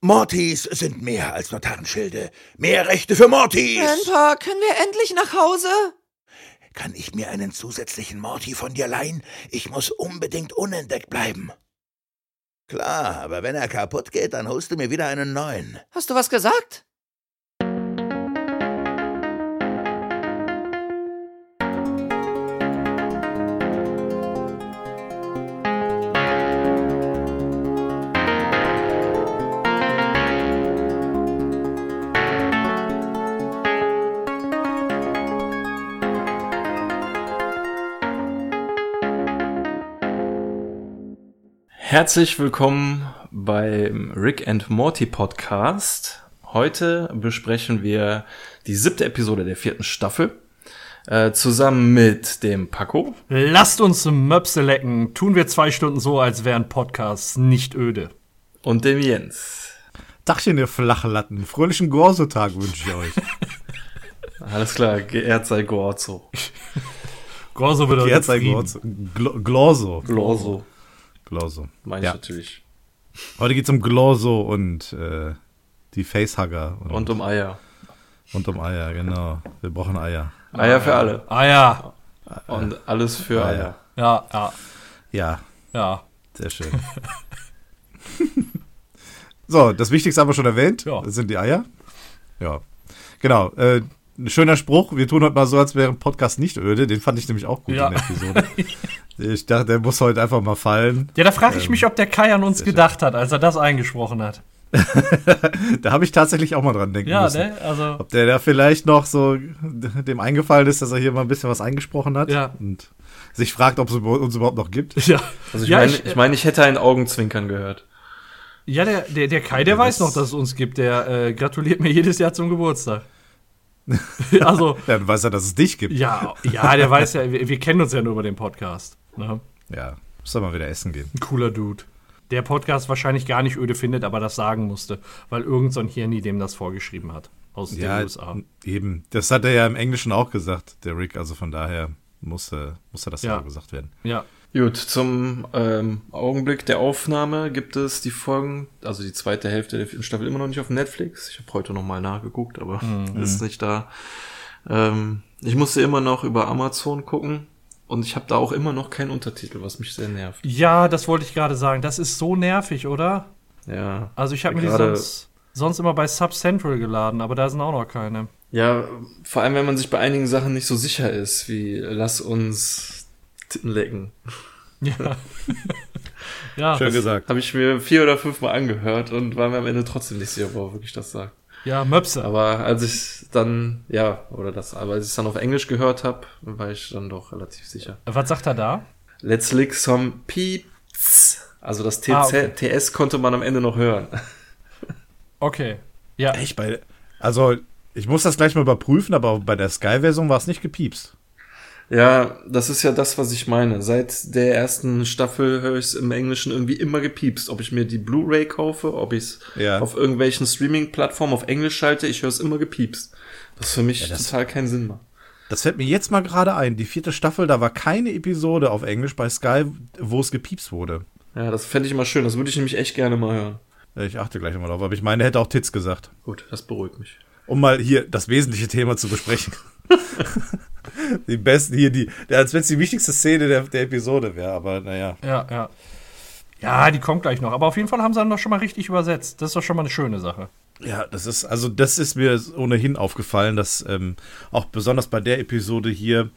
Mortys sind mehr als nur Tarnschilde. Mehr Rechte für Mortys! Grandpa, können wir endlich nach Hause? Kann ich mir einen zusätzlichen Morty von dir leihen? Ich muss unbedingt unentdeckt bleiben. Klar, aber wenn er kaputt geht, dann holst du mir wieder einen neuen. Hast du was gesagt? Herzlich willkommen beim Rick and Morty Podcast. Heute besprechen wir die siebte Episode der vierten Staffel. Äh, zusammen mit dem Paco. Lasst uns Möpse lecken. Tun wir zwei Stunden so, als wären Podcasts nicht öde. Und dem Jens. Dachchen, ihr Flachlatten. Fröhlichen Gorso-Tag wünsche ich euch. Alles klar, geehrt sei Gorzo. Gorso bedeutet Geehrt sei. Gorzo. Gl Glorso. Glorso, Glorso. meine ich Ja. natürlich. Heute geht's um Glorso und äh, die Facehugger. Und, Und um Eier. und um Eier, genau. Wir brauchen Eier. Eier für alle. Ja. Und alles für Eier. Eier. Ja, ja, Ja, ja. sehr schön. so, das Wichtigste haben wir schon erwähnt. Ja. Das sind die Eier. Ja. Genau. Äh, ein schöner Spruch. Wir tun heute mal so, als wäre ein Podcast nicht öde. Den fand ich nämlich auch gut Ja. in der Episode. ich dachte, der muss heute einfach mal fallen. Ja, da frage ich mich, ob der Kai an uns gedacht hat, als er das eingesprochen hat. Da habe ich tatsächlich auch mal dran denken Ja, müssen. ne? Also, Ob der da vielleicht noch so dem eingefallen ist, dass er hier mal ein bisschen was eingesprochen hat Ja. und sich fragt, ob es uns überhaupt noch gibt. ja. Also ich ja, meine, ich, ich, meine, ich hätte ein Augenzwinkern gehört. ja der, der, der Kai, der Ja, weiß noch, dass es uns gibt. Der äh, gratuliert mir jedes Jahr zum Geburtstag. also, Ja, dann weiß er, dass es dich gibt. ja, ja, der weiß ja, wir, wir kennen uns ja nur über den Podcast. Ne? Ja, muss doch mal wieder essen gehen. Ein cooler Dude. Der Podcast wahrscheinlich gar nicht öde findet, aber das sagen musste, weil irgend so ein Hirni dem das vorgeschrieben hat. Aus Ja, den USA. eben. Das hat er ja im Englischen auch gesagt, der Rick. Also von daher musste, musste das ja, Ja. auch gesagt werden. Ja. Gut, zum ähm, Augenblick der Aufnahme gibt es die Folgen, also die zweite Hälfte der vierten Staffel immer noch nicht auf Netflix. Ich habe heute noch mal nachgeguckt, aber ist nicht da. Ähm, ich musste immer noch über Amazon gucken und ich habe da auch immer noch keinen Untertitel, was mich sehr nervt. Ja, das wollte ich gerade sagen. Das ist so nervig, oder? Ja, Also ich habe mir die sonst, sonst immer bei Sub Central geladen, aber da sind auch noch keine. ja, vor allem wenn man sich bei einigen Sachen nicht so sicher ist, wie lass uns Titten lecken. Ja. ja, Schön gesagt. Habe ich mir vier oder fünf Mal angehört und war mir am Ende trotzdem nicht sicher, wo er wirklich das sagt. Ja, Möpse. Aber als ich dann, ja, oder das, aber als ich es dann auf Englisch gehört habe, war ich dann doch relativ sicher. Was sagt er da? Let's lick some peeps. Also das TC, Ah, okay. TS konnte man am Ende noch hören. Okay. Ja, Echt bei. Also, ich muss das gleich mal überprüfen, aber bei der Sky-Version war es nicht gepiepst. Ja, das ist ja das, was ich meine. Seit der ersten Staffel höre ich es im Englischen irgendwie immer gepiepst. Ob ich mir die Blu-ray kaufe, ob ich es Ja. auf irgendwelchen Streaming-Plattformen auf Englisch schalte, ich höre es immer gepiepst. Das für mich das- total keinen Sinn macht. Das fällt mir jetzt mal gerade ein. Die vierte Staffel, da war keine Episode auf Englisch bei Sky, wo es gepiepst wurde. Ja, das fände ich immer schön. Das würde ich nämlich echt gerne mal hören. Ich achte gleich mal drauf, aber ich meine, er hätte auch Tits gesagt. Gut, das beruhigt mich. um mal hier das wesentliche Thema zu besprechen. die besten hier, die, als wenn es die wichtigste Szene der, der Episode wäre, aber naja. ja, ja. Ja, die kommt gleich noch. Aber auf jeden Fall haben sie dann doch schon mal richtig übersetzt. Das ist doch schon mal eine schöne Sache. Ja, das ist, also das ist mir ohnehin aufgefallen, dass ähm, auch besonders bei der Episode hier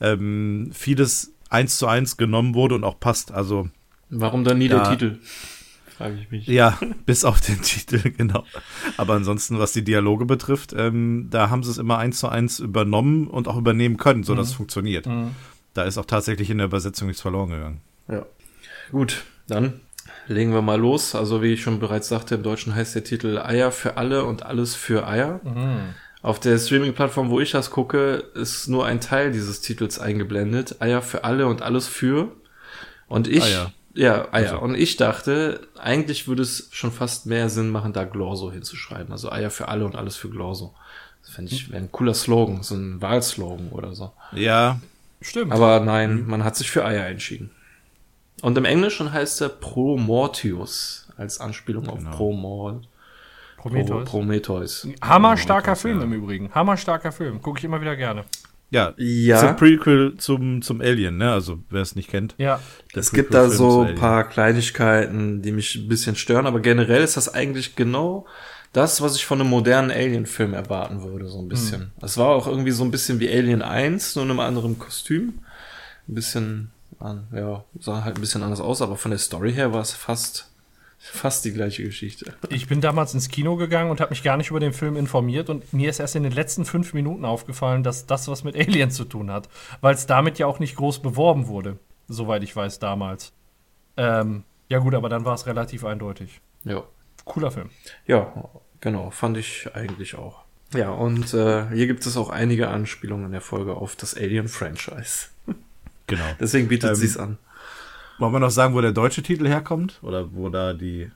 ähm, vieles eins zu eins genommen wurde und auch passt. Also Warum dann nie Ja. der Titel? Frage ich mich. ja, bis auf den Titel, genau. Aber ansonsten, was die Dialoge betrifft, ähm, da haben sie es immer eins zu eins übernommen und auch übernehmen können, so dass es funktioniert. Da ist auch tatsächlich in der Übersetzung nichts verloren gegangen. Ja. Gut, dann legen wir mal los. Also wie ich schon bereits sagte, im Deutschen heißt der Titel Eier für alle und alles für Eier. Auf der Streaming-Plattform, wo ich das gucke, ist nur ein Teil dieses Titels eingeblendet. Eier für alle und alles für. Und ich, Eier. Ja, Eier. Also. Und ich dachte, eigentlich würde es schon fast mehr Sinn machen, da Glorso hinzuschreiben. Also Eier für alle und alles für Glorso. Das fände ich wäre ein cooler Slogan, so ein Wahlslogan oder so. Ja, Stimmt. Aber nein, man hat sich für Eier entschieden. Und im Englischen heißt er Promortius, als Anspielung auf Genau. Promor. Prometheus. Prometheus. Hammerstarker Prometheus, Film ja. im Übrigen. Hammerstarker Film. Gucke ich immer wieder gerne. Ja, Ja. ist ein Prequel zum, zum Alien, ne? Also, wer es nicht kennt. Ja. Es gibt da so ein paar Kleinigkeiten, die mich ein bisschen stören, aber generell ist das eigentlich genau das, was ich von einem modernen Alien-Film erwarten würde, so ein bisschen. Es war auch irgendwie so ein bisschen wie Alien 1, nur in einem anderen Kostüm. Ein bisschen, an, ja, sah halt ein bisschen anders aus, aber von der Story her war es fast, fast die gleiche Geschichte. Ich bin damals ins Kino gegangen und habe mich gar nicht über den Film informiert und mir ist erst in den letzten fünf Minuten aufgefallen, dass das was mit Aliens zu tun hat, weil es damit ja auch nicht groß beworben wurde, soweit ich weiß damals. Ähm, ja gut, aber dann war es relativ eindeutig. Ja. Cooler Film. Ja, genau, fand ich eigentlich auch. Ja, und äh, hier gibt es auch einige Anspielungen in der Folge auf das Alien-Franchise. Genau. Deswegen bietet Ähm, sie es an. Wollen wir noch sagen, wo der deutsche Titel herkommt? Oder wo da die,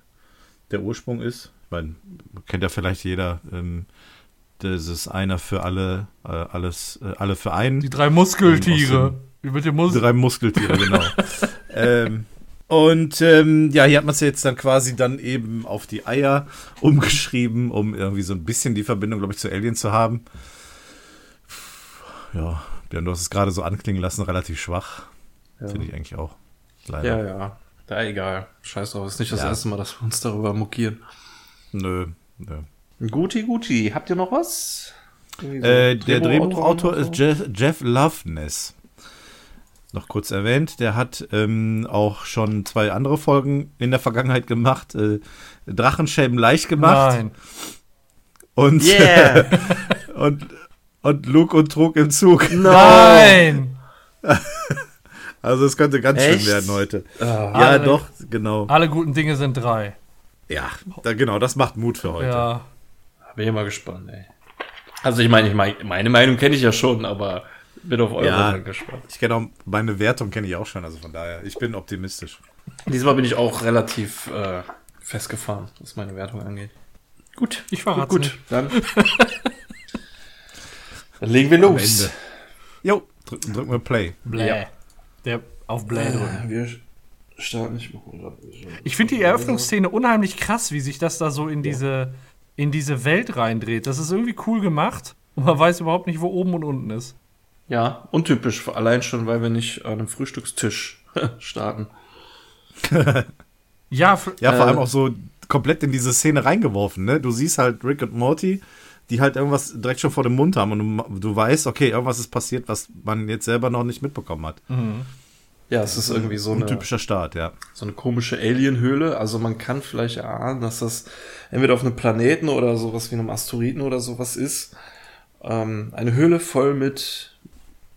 der Ursprung ist? Ich meine, kennt ja vielleicht jeder. Ähm, das ist einer für alle, äh, alles, äh, alle für einen. Die drei Muskeltiere. Wie mit dem Mus Drei Muskeltiere, genau. ähm, und ähm, ja, hier hat man es jetzt dann quasi dann eben auf die Eier umgeschrieben, um irgendwie so ein bisschen die Verbindung, glaube ich, zu Alien zu haben. Ja, Björn, du hast es gerade so anklingen lassen, relativ schwach. Finde ich eigentlich auch. Leider. Ja, ja. Da egal. Scheiß drauf. Ist nicht das Ja. erste Mal, dass wir uns darüber mokieren. Nö, nö. Guti, Guti. Habt ihr noch was? So Äh, der Drehbuchautor ist Jeff, Jeff Loveness. Noch kurz erwähnt, der hat ähm, auch schon zwei andere Folgen in der Vergangenheit gemacht. Äh, Drachenschämen leicht gemacht Nein. und, Yeah! und, und Luke und Trug im Zug. Nein! Also es könnte ganz Echt? schön werden heute. Ah, ja, Alle- doch, genau. Alle guten Dinge sind drei. Ja, da, genau, das macht Mut für heute. Ja. bin ich mal gespannt, ey. Also ich meine, ich mein, meine Meinung kenne ich ja schon, aber bin auf eure Ja. Meinung gespannt. Ich kenne auch, meine Wertung kenne ich auch schon, also von daher, ich bin optimistisch. Diesmal bin ich auch relativ äh, festgefahren, was meine Wertung angeht. Gut, Ich verrat's gut, nicht. gut. Dann, dann legen wir los. Jo, drücken, drücken wir Play. Bläh. Ja. Der auf Bläh drücken. Wir starten nicht mal. Ich finde die Eröffnungsszene unheimlich krass, wie sich das da so in diese, in diese Welt reindreht. Das ist irgendwie cool gemacht und man weiß überhaupt nicht, wo oben und unten ist. Ja, untypisch, allein schon, weil wir nicht an einem Frühstückstisch starten. Ja, Ja, vor Äh, allem auch so komplett in diese Szene reingeworfen, ne? Du siehst halt Rick und Morty, die halt irgendwas direkt schon vor dem Mund haben und du, du weißt, okay, irgendwas ist passiert, was man jetzt selber noch nicht mitbekommen hat. Ja, es ist irgendwie so Ein eine, typischer Start, ja. so eine komische Alien-Höhle. Also man kann vielleicht erahnen, dass das entweder auf einem Planeten oder sowas wie einem Asteroiden oder sowas ist. Ähm, eine Höhle voll mit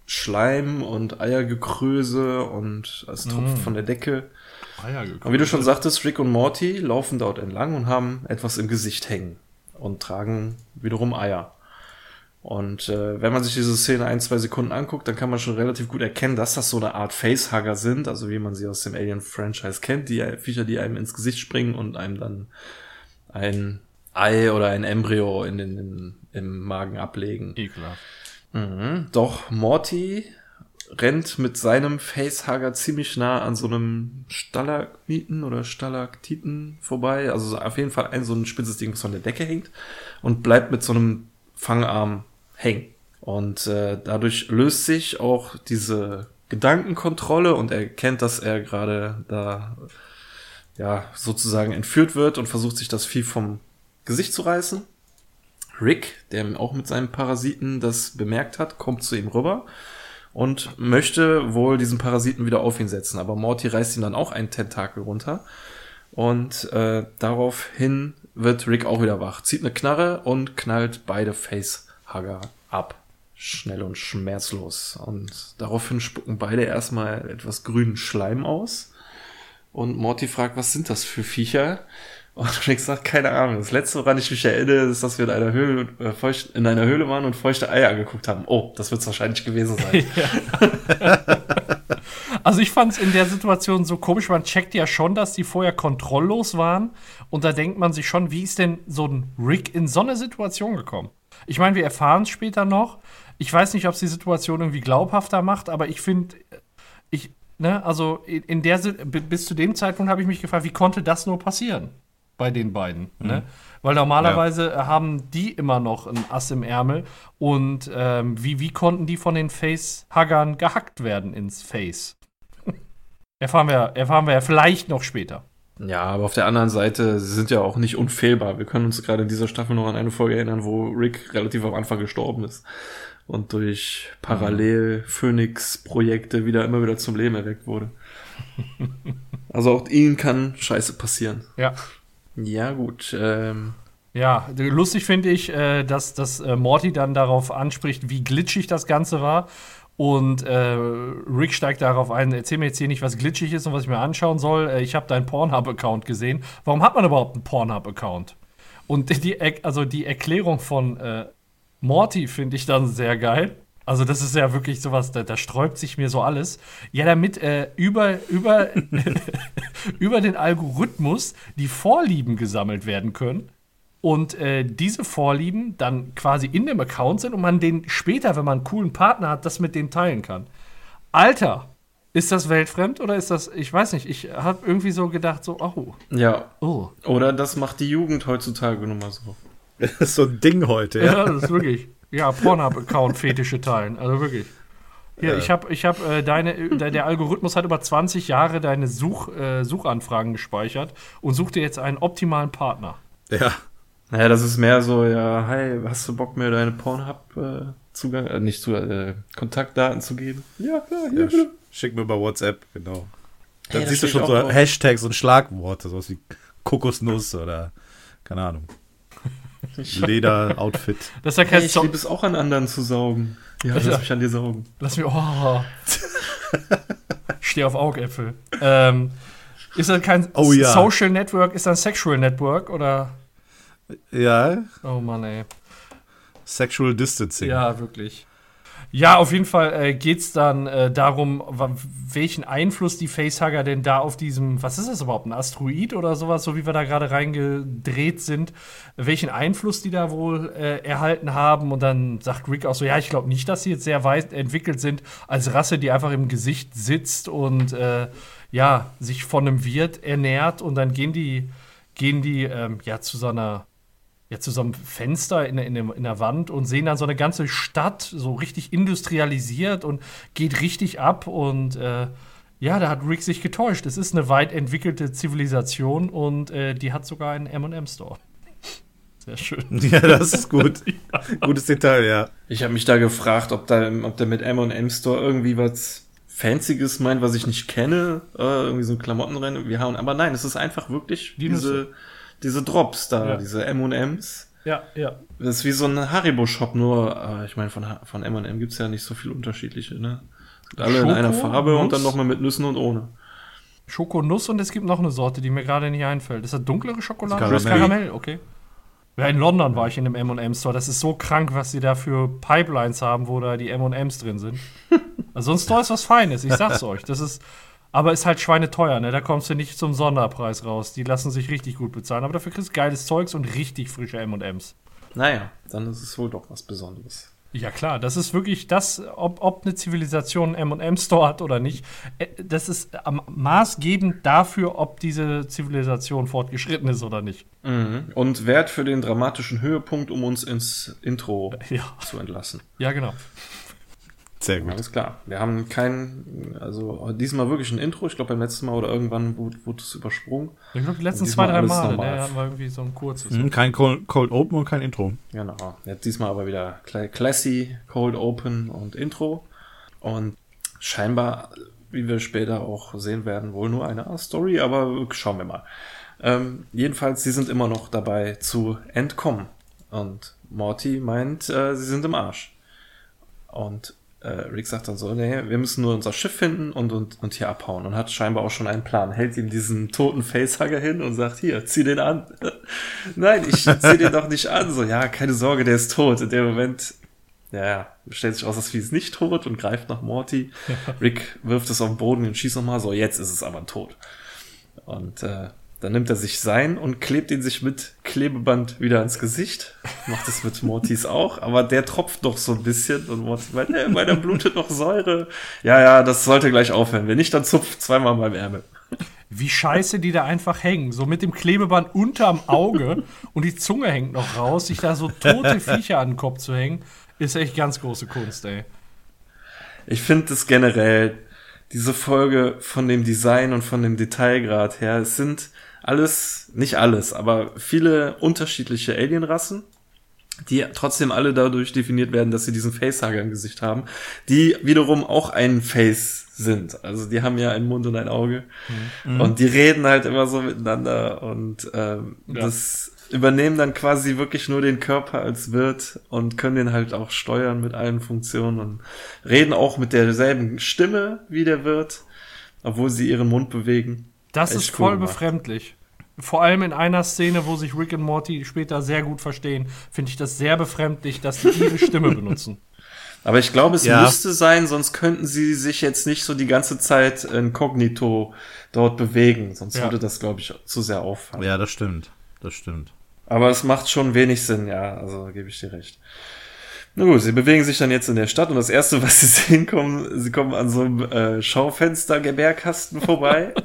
Schleim und Eiergekröse und es tropft von der Decke. Und wie du schon sagtest, Rick und Morty laufen dort entlang und haben etwas im Gesicht hängen und tragen wiederum Eier. Und äh, wenn man sich diese Szene ein, zwei Sekunden anguckt, dann kann man schon relativ gut erkennen, dass das so eine Art Facehugger sind, also wie man sie aus dem Alien-Franchise kennt, die Viecher, die einem ins Gesicht springen und einem dann ein Ei oder ein Embryo in den, in, im Magen ablegen. Ekelhaft. Mhm. Doch Morty rennt mit seinem Facehugger ziemlich nah an so einem Stalagmiten oder Stalaktiten vorbei. Also so auf jeden Fall ein so ein spitzes Ding, was von der Decke hängt und bleibt mit so einem Fangarm hängen. Und äh, dadurch löst sich auch diese Gedankenkontrolle und er erkennt, dass er gerade da ja sozusagen entführt wird und versucht sich das Vieh vom Gesicht zu reißen. Rick, der auch mit seinem Parasiten das bemerkt hat, kommt zu ihm rüber und möchte wohl diesen Parasiten wieder auf ihn setzen. Aber Morty reißt ihm dann auch einen Tentakel runter. Und äh, daraufhin wird Rick auch wieder wach, zieht eine Knarre und knallt beide Facehugger ab. Schnell und schmerzlos. Und daraufhin spucken beide erstmal etwas grünen Schleim aus. Und Morty fragt, was sind das für Viecher? Und Rick sagt, keine Ahnung. Das letzte, woran ich mich erinnere, ist, dass wir in einer Höhle, äh, feucht, in einer Höhle waren und feuchte Eier angeguckt haben. Oh, das wird es wahrscheinlich gewesen sein. Also ich fand es in der Situation so komisch, man checkt ja schon, dass die vorher kontrolllos waren und da denkt man sich schon, wie ist denn so ein Rick in so eine Situation gekommen? Ich meine, wir erfahren es später noch. Ich weiß nicht, ob es die Situation irgendwie glaubhafter macht, aber ich finde, ich, ne, also in, in der bis zu dem Zeitpunkt habe ich mich gefragt, wie konnte das nur passieren? Bei den beiden. Ne? Weil normalerweise haben die immer noch ein Ass im Ärmel. Und ähm, wie, wie konnten die von den Face-Huggern gehackt werden ins Face? erfahren, wir, erfahren wir ja vielleicht noch später. Ja, aber auf der anderen Seite, sie sind ja auch nicht unfehlbar. Wir können uns gerade in dieser Staffel noch an eine Folge erinnern, wo Rick relativ am Anfang gestorben ist und durch Parallel-Phoenix-Projekte wieder immer wieder zum Leben erweckt wurde. also auch ihnen kann Scheiße passieren. Ja. Ja, gut. Ähm, Ja, lustig finde ich, äh, dass, dass äh, Morty dann darauf anspricht, wie glitschig das Ganze war. Und äh, Rick steigt darauf ein, erzähl mir jetzt hier nicht, was glitschig ist und was ich mir anschauen soll. Äh, ich habe deinen Pornhub-Account gesehen. Warum hat man überhaupt einen Pornhub-Account? Und die, also die Erklärung von äh, Morty finde ich dann sehr geil. Also das ist ja wirklich sowas, da, da sträubt sich mir so alles. Ja, damit äh, über, über, über den Algorithmus die Vorlieben gesammelt werden können und äh, diese Vorlieben dann quasi in dem Account sind und man den später, wenn man einen coolen Partner hat, das mit dem teilen kann. Alter, ist das weltfremd oder ist das, ich weiß nicht, ich habe irgendwie so gedacht, so, oh, ja. oh. Oder das macht die Jugend heutzutage nun mal so. Das ist so ein Ding heute, Ja, ja. das ist wirklich, ja, Pornhub-Account-Fetische teilen, also wirklich. Hier, Ja. ich habe, ich hab, äh, deine, der, der Algorithmus hat über 20 Jahre deine Such, äh, Suchanfragen gespeichert und sucht dir jetzt einen optimalen Partner. Ja. Naja, das ist mehr so, ja, hi, hast du Bock mir deine Pornhub-Zugang, äh, nicht zu, äh, Kontaktdaten zu geben? Ja, klar, hier, ja bitte. sch- schick mir bei WhatsApp, genau. Dann Hey, siehst du schon so. Hashtags und Schlagworte, sowas wie Kokosnuss oder keine Ahnung. Leder-Outfit. Das ist ja kein Hey, ich liebe es auch an anderen zu saugen. Ja, Ja. lass mich an dir saugen. Lass mich, oh. Steh auf Augäpfel. Ähm, ist das kein Oh ja. Social Network, ist das ein Sexual Network oder? Ja, Oh Mann, ey. Sexual Distancing. Ja, wirklich. Ja, auf jeden Fall äh, geht es dann äh, darum, welchen Einfluss die Facehugger denn da auf diesem, was ist das überhaupt, ein Asteroid oder sowas, so wie wir da gerade reingedreht sind, welchen Einfluss die da wohl äh, erhalten haben. Und dann sagt Rick auch so, ja, ich glaube nicht, dass sie jetzt sehr weit entwickelt sind als Rasse, die einfach im Gesicht sitzt und äh, ja, sich von einem Wirt ernährt und dann gehen die, gehen die ähm, ja zu so einer ja, zu so einem Fenster in, der- in, dem- in der Wand und sehen dann so eine ganze Stadt so richtig industrialisiert und geht richtig ab. Und äh, ja, da hat Rick sich getäuscht. Es ist eine weit entwickelte Zivilisation und äh, die hat sogar einen MM-Store. Sehr schön. Ja, das ist gut. Gutes Detail, ja. Ich habe mich da gefragt, ob da, ob der mit M&M Store irgendwie was Fancyes meint, was ich nicht kenne, äh, irgendwie so ein Klamottenrennen wie H&M, aber nein, es ist einfach wirklich Die diese, diese Drops da, Ja. diese M&Ms. Ja, ja. Das ist wie so ein Haribo-Shop, nur, äh, ich meine, von, von M&M gibt's ja nicht so viel unterschiedliche, ne? Alle in Schoko, einer Farbe und Nuss? dann nochmal mit Nüssen und ohne. Schokonuss und es gibt noch eine Sorte, die mir gerade nicht einfällt. Ist das dunklere Schokolade? Das Das Karamell. Karamell, okay. Ja, in London war ich in einem M&M-Store. Das ist so krank, was sie da für Pipelines haben, wo da die M&Ms drin sind. Also so ein Store ist was Feines, ich sag's euch. Das ist, aber ist halt schweineteuer, ne? Da kommst du nicht zum Sonderpreis raus. Die lassen sich richtig gut bezahlen. Aber dafür kriegst du geiles Zeugs und richtig frische M&Ms. Naja, dann ist es wohl doch was Besonderes. Ja klar, das ist wirklich das, ob, ob eine Zivilisation einen M&M-Store hat oder nicht. äh, Das ist am- maßgebend dafür, ob diese Zivilisation fortgeschritten ist oder nicht. Mhm. Und Wert für den dramatischen Höhepunkt, um uns ins Intro Ja, zu entlassen. ja genau. Sehr gut. Alles klar. Wir haben kein, also diesmal wirklich ein Intro. Ich glaube beim letzten Mal oder irgendwann wurde, wurde es übersprungen. Ich glaube, die letzten zwei, drei normal. ne, hatten wir irgendwie so ein kurzes. Hm, kein Cold, Cold Open und kein Intro. Genau. Jetzt diesmal aber wieder Cla- Classy, Cold Open und Intro. Und scheinbar, wie wir später auch sehen werden, wohl nur eine Story, aber schauen wir mal. Ähm, jedenfalls, sie sind immer noch dabei zu entkommen. Und Morty meint, äh, sie sind im Arsch. Und äh, Rick sagt dann so, nee, wir müssen nur unser Schiff finden und, und, und hier abhauen. Und hat scheinbar auch schon einen Plan. Hält ihm diesen toten Facehugger hin und sagt, hier, zieh den an. Nein, ich zieh den doch nicht an. So, ja, keine Sorge, der ist tot. In dem Moment, ja, stellt sich aus, das Vieh ist nicht tot und greift nach Morty. Rick wirft es auf den Boden und schießt nochmal. So, jetzt ist es aber tot. Und äh, dann nimmt er sich sein und klebt ihn sich mit Klebeband wieder ans Gesicht. Macht es mit Mortys auch, aber der tropft noch so ein bisschen und Morty meint, äh, meiner blutet noch Säure. Ja, ja, das sollte gleich aufhören. Wenn nicht, dann zupft zweimal beim Ärmel. wie scheiße die da einfach hängen. So mit dem Klebeband unterm Auge und die Zunge hängt noch raus, sich da so tote Viecher an den Kopf zu hängen, ist echt ganz große Kunst, ey. Ich finde es generell, diese Folge von dem Design und von dem Detailgrad her, es sind alles, nicht alles, aber viele unterschiedliche Alienrassen, die trotzdem alle dadurch definiert werden, dass sie diesen Facehager im Gesicht haben, die wiederum auch ein Face sind. Also die haben ja einen Mund und ein Auge mhm. und die reden halt immer so miteinander und ähm, ja. das übernehmen dann quasi wirklich nur den Körper als Wirt und können den halt auch steuern mit allen Funktionen und reden auch mit derselben Stimme wie der Wirt, obwohl sie ihren Mund bewegen. Das Echt ist voll cool befremdlich. Vor allem in einer Szene, wo sich Rick und Morty später sehr gut verstehen, finde ich das sehr befremdlich, dass die ihre Stimme benutzen. Aber ich glaube, es ja. müsste sein, sonst könnten sie sich jetzt nicht so die ganze Zeit inkognito dort bewegen. Sonst ja. würde das, glaube ich, zu sehr auffallen. Ja, das stimmt. Das stimmt. Aber es macht schon wenig Sinn, ja. Also gebe ich dir recht. Na gut, sie bewegen sich dann jetzt in der Stadt und das erste, was sie sehen, kommen, sie kommen an so einem äh, Schaufenster-Gebärkasten vorbei.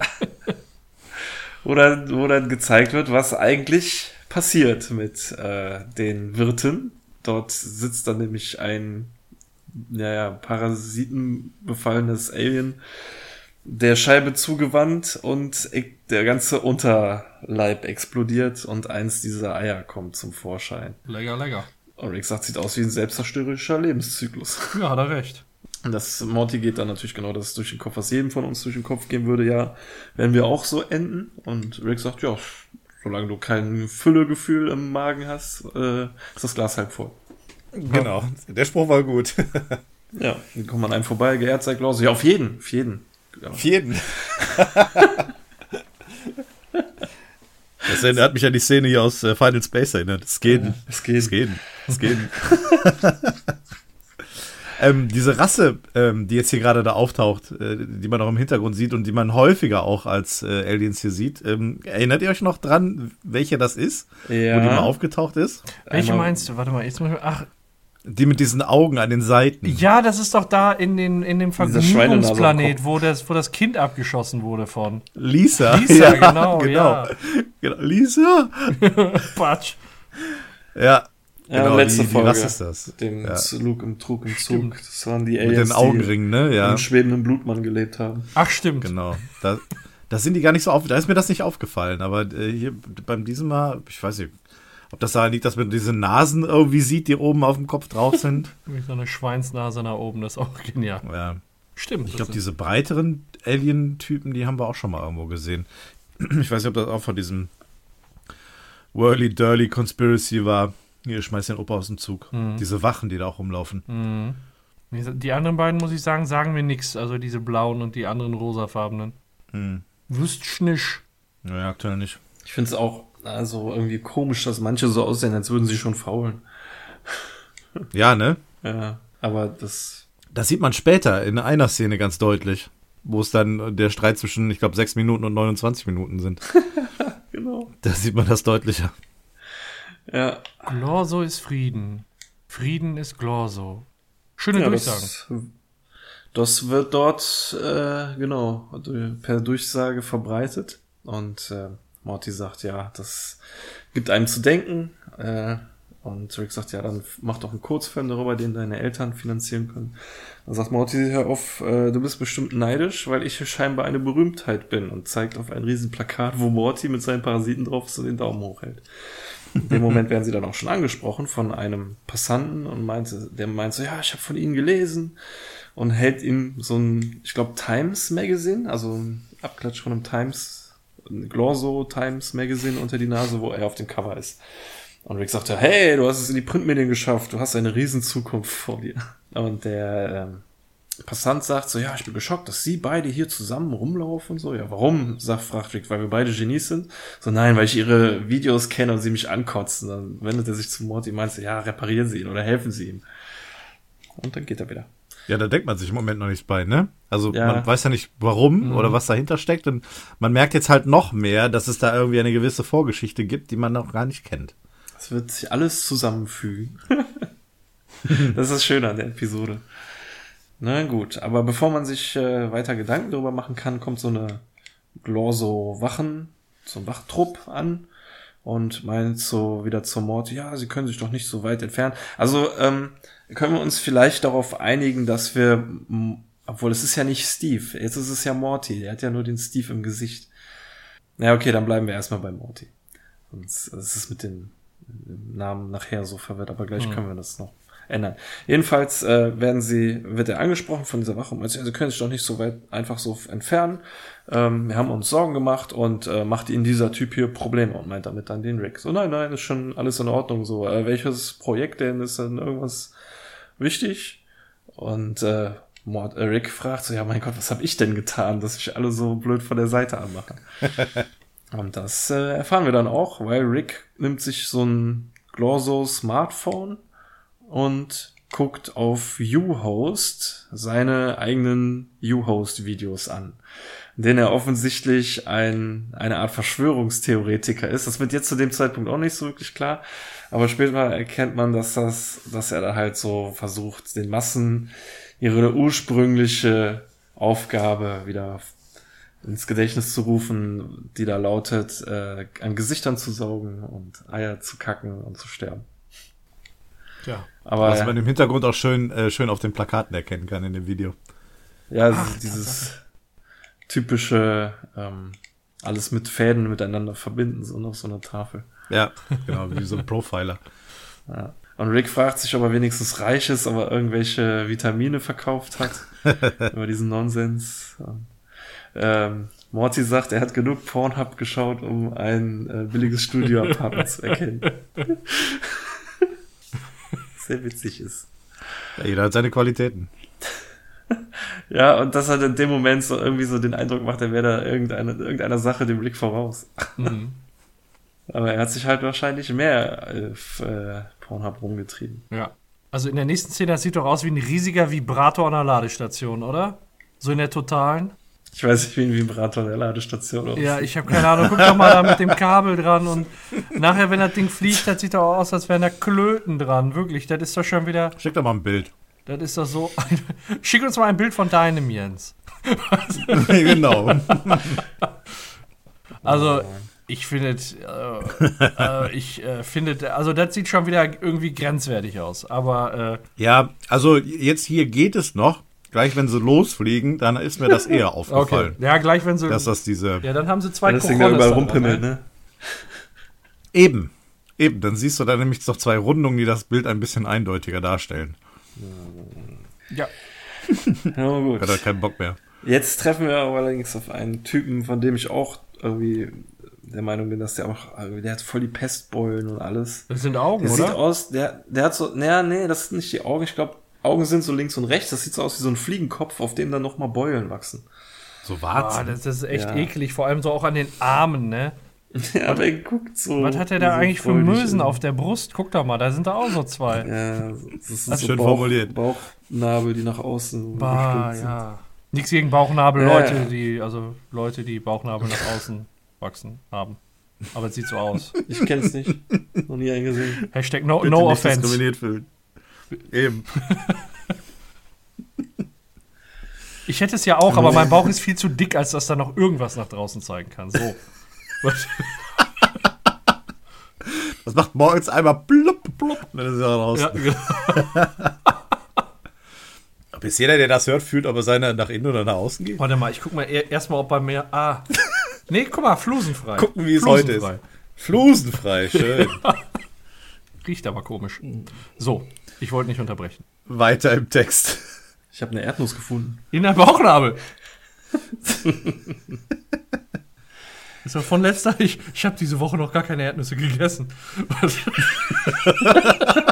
oder wo dann gezeigt wird, was eigentlich passiert mit äh, den Wirten. Dort sitzt dann nämlich ein naja, parasitenbefallenes Alien der Scheibe zugewandt und der ganze Unterleib explodiert und eins dieser Eier kommt zum Vorschein. Lecker, lecker. Und Rick sagt, sieht aus wie ein selbstzerstörerischer Lebenszyklus. Ja, hat er recht. Und das Morty geht dann natürlich genau das durch den Kopf, was jedem von uns durch den Kopf gehen würde, ja, werden wir auch so enden. Und Rick sagt, ja, solange du kein Füllegefühl im Magen hast, äh, ist das Glas halb voll. Genau, der Spruch war gut. ja, dann kommt man einem vorbei, geehrt sei Klaus. Ja, auf jeden, auf jeden. Ja. Auf jeden. Das erinnert mich an die Szene hier aus äh, Final Space erinnert. Es geht. Ja, es geht. Es geht. Es geht. Ähm, diese Rasse, ähm, die jetzt hier gerade da auftaucht, äh, die man auch im Hintergrund sieht und die man häufiger auch als äh, Aliens hier sieht, ähm, erinnert ihr euch noch dran, welche das ist? Ja. Wo die mal aufgetaucht ist? Welche Einmal, meinst du? Warte mal, jetzt muss ich, ach, die mit diesen Augen an den Seiten. Ja, das ist doch da in, den, in dem Vergnügungsplanet, wo das, wo das Kind abgeschossen wurde von. Lisa. Lisa, ja, genau, genau. Ja. genau. Lisa. Patsch. Ja. Ja, genau, letzte die, Folge. was ist das? Dem ja. Luke im Trug im Zug. Das waren die Aliens, Mit den Augenringen, ne? Ja. im schwebenden Blutmann gelebt haben. Ach, stimmt. Genau. Da, da sind die gar nicht so auf. Da ist mir das nicht aufgefallen. Aber äh, hier beim diesem Mal, ich weiß nicht, ob das daran liegt, dass man diese Nasen irgendwie sieht, die oben auf dem Kopf drauf sind. Wie so eine Schweinsnase nach oben, das ist auch genial. Ja. Stimmt. Ich glaube, diese breiteren Alien-Typen, die haben wir auch schon mal irgendwo gesehen. Ich weiß nicht, ob das auch von diesem Whirly Durly Conspiracy war. Hier, schmeiß den Opa aus dem Zug. Mhm. Diese Wachen, die da auch rumlaufen. Mhm. Die anderen beiden, muss ich sagen, sagen mir nichts. Also diese blauen und die anderen rosafarbenen. Mhm. Wüsst nicht. Naja, aktuell nicht. Ich finde es auch also irgendwie komisch, dass manche so aussehen, als würden sie schon faulen. Ja, ne? Ja, aber das. Das sieht man später in einer Szene ganz deutlich, wo es dann der Streit zwischen, ich glaube, 6 Minuten und 29 Minuten sind. genau. Da sieht man das deutlicher. Ja. Glorso ist Frieden. Frieden ist Glorso. Schöne ja, Durchsagen. Das, das, wird dort, äh, genau, per Durchsage verbreitet. Und äh, Morty sagt, ja, das gibt einem zu denken. Äh, und Rick sagt, ja, dann mach doch einen Kurzfilm darüber, den deine Eltern finanzieren können. Dann sagt Morty, hör auf, äh, du bist bestimmt neidisch, weil ich scheinbar eine Berühmtheit bin und zeigt auf ein riesen Plakat, wo Morty mit seinen Parasiten drauf so den Daumen hochhält. In dem Moment werden sie dann auch schon angesprochen von einem Passanten und meinte, der meint so, ja, ich habe von ihnen gelesen und hält ihm so ein, ich glaube, Times Magazine, also ein Abklatsch von einem Times Glorso Times Magazine unter die Nase, wo er auf dem Cover ist. Und Rick sagte, hey, du hast es in die Printmedien geschafft, du hast eine riesen Zukunft vor dir. Und der ähm, Passant sagt so, ja, ich bin geschockt, dass sie beide hier zusammen rumlaufen und so. Ja, warum? Sagt Rick, weil wir beide Genies sind. So, nein, weil ich ihre Videos kenne und sie mich ankotzen. Dann wendet er sich zu Morty und meint, ja, reparieren sie ihn oder helfen sie ihm. Und dann geht er wieder. Ja, da denkt man sich im Moment noch nichts bei, ne? Also ja. man weiß ja nicht warum mhm. oder was dahinter steckt und man merkt jetzt halt noch mehr, dass es da irgendwie eine gewisse Vorgeschichte gibt, die man noch gar nicht kennt. Es wird sich alles zusammenfügen. das ist das Schöne an der Episode. Na gut, aber bevor man sich äh, weiter Gedanken darüber machen kann, kommt so eine Glorso-Wachen, so ein Wachtrupp an und meint so wieder zur Mord, ja, sie können sich doch nicht so weit entfernen. Also ähm, können wir uns vielleicht darauf einigen, dass wir, obwohl es ist ja nicht Steve, jetzt ist es ja Morty, der hat ja nur den Steve im Gesicht. Ja, okay, dann bleiben wir erstmal bei Morty. Sonst es ist mit den Namen nachher so verwirrt, aber gleich hm. können wir das noch ändern. Jedenfalls äh, werden sie, wird er angesprochen von dieser Wache meint, sie können sich doch nicht so weit einfach so entfernen. Ähm, wir haben uns Sorgen gemacht und äh, macht ihnen dieser Typ hier Probleme und meint damit dann den Rick. So, nein, nein, ist schon alles in Ordnung. So, äh, welches Projekt denn ist denn irgendwas wichtig? Und äh, Mord, äh, Rick fragt so, ja mein Gott, was habe ich denn getan, dass ich alle so blöd von der Seite anmache? und das äh, erfahren wir dann auch, weil Rick nimmt sich so ein Glorso Smartphone und guckt auf YouHost seine eigenen YouHost-Videos an, in denen er offensichtlich ein, eine Art Verschwörungstheoretiker ist. Das wird jetzt zu dem Zeitpunkt auch nicht so wirklich klar, aber später erkennt man, dass das, dass er da halt so versucht, den Massen ihre ursprüngliche Aufgabe wieder ins Gedächtnis zu rufen, die da lautet, äh, an Gesichtern zu saugen und Eier zu kacken und zu sterben. Ja. Aber, Was man im Hintergrund auch schön, äh, schön auf den Plakaten erkennen kann in dem Video. Ja, Ach, dieses typische ähm, alles mit Fäden miteinander verbinden, so auf so einer Tafel. Ja, genau, wie so ein Profiler. Ja. Und Rick fragt sich, ob er wenigstens reich ist, ob er irgendwelche Vitamine verkauft hat. über diesen Nonsens. Ähm, Morty sagt, er hat genug Pornhub geschaut, um ein äh, billiges Studioapartment zu erkennen sehr witzig ist. Ja, jeder hat seine Qualitäten. ja, und das hat in dem Moment so irgendwie so den Eindruck macht, er wäre da irgendeine, irgendeiner Sache den Blick voraus. Mhm. Aber er hat sich halt wahrscheinlich mehr auf äh, Pornhub rumgetrieben. Ja. Also in der nächsten Szene, das sieht doch aus wie ein riesiger Vibrator an der Ladestation, oder? So in der totalen. Ich weiß nicht, wie ein Vibrator der Ladestation aussieht. Ja, ich habe keine Ahnung. Guck doch mal da mit dem Kabel dran und nachher, wenn das Ding fliegt, das sieht doch aus, als wären da Klöten dran. Wirklich, das ist doch schon wieder. Schick doch mal ein Bild. Das ist doch so. Schick uns mal ein Bild von deinem, Jens. genau. also, ich finde, äh, äh, ich äh, finde, also das sieht schon wieder irgendwie grenzwertig aus. Aber äh, ja, also jetzt hier geht es noch. Gleich wenn sie losfliegen, dann ist mir das eher aufgefallen. Okay. Ja, gleich wenn sie. Dass das diese. Ja, dann haben sie zwei Das Ding überall rumpimmelt, ne? Eben. Eben. Dann siehst du da nämlich noch zwei Rundungen, die das Bild ein bisschen eindeutiger darstellen. Ja. ja, gut. Hat er keinen Bock mehr. Jetzt treffen wir aber allerdings auf einen Typen, von dem ich auch irgendwie der Meinung bin, dass der auch, der hat voll die Pestbeulen und alles. Das sind Augen, der oder? sieht aus, der, der hat so, naja, nee, das sind nicht die Augen. Ich glaube, Augen sind so links und rechts. Das sieht so aus wie so ein Fliegenkopf, auf dem dann nochmal Beulen wachsen. So Warzen. Ah, das, das, ist echt ja. eklig. Vor allem so auch an den Armen, ne? Ja, aber er guckt so. Was hat er da eigentlich für Mösen auf der Brust? Guck doch mal, da sind da auch so zwei. Ja, das ist das so schön Bauch, formuliert. Bauchnabel, die nach außen. Bah, ja. Nichts gegen Bauchnabel, ja, Leute, die, also Leute, die Bauchnabel nach außen wachsen haben. Aber es sieht so aus. Ich kenn's nicht. Noch nie eingesehen. Hashtag no, no offense. Eben. Ich hätte es ja auch, aber mein Bauch ist viel zu dick, als dass da noch irgendwas nach draußen zeigen kann. So. das macht morgens einmal blub, blub, dann ist er raus. Ja, genau. Ob jetzt jeder, der das hört, fühlt, ob er seine nach innen oder nach außen geht? Warte mal, ich guck mal erstmal, ob bei mir. Ah. Nee, guck mal, flusenfrei. Gucken, wie es heute ist. Flusenfrei, schön. Riecht aber komisch. So, ich wollte nicht unterbrechen. Weiter im Text. Ich habe eine Erdnuss gefunden. In der Bauchnabel. ist doch von letzter. Ich, ich habe diese Woche noch gar keine Erdnüsse gegessen.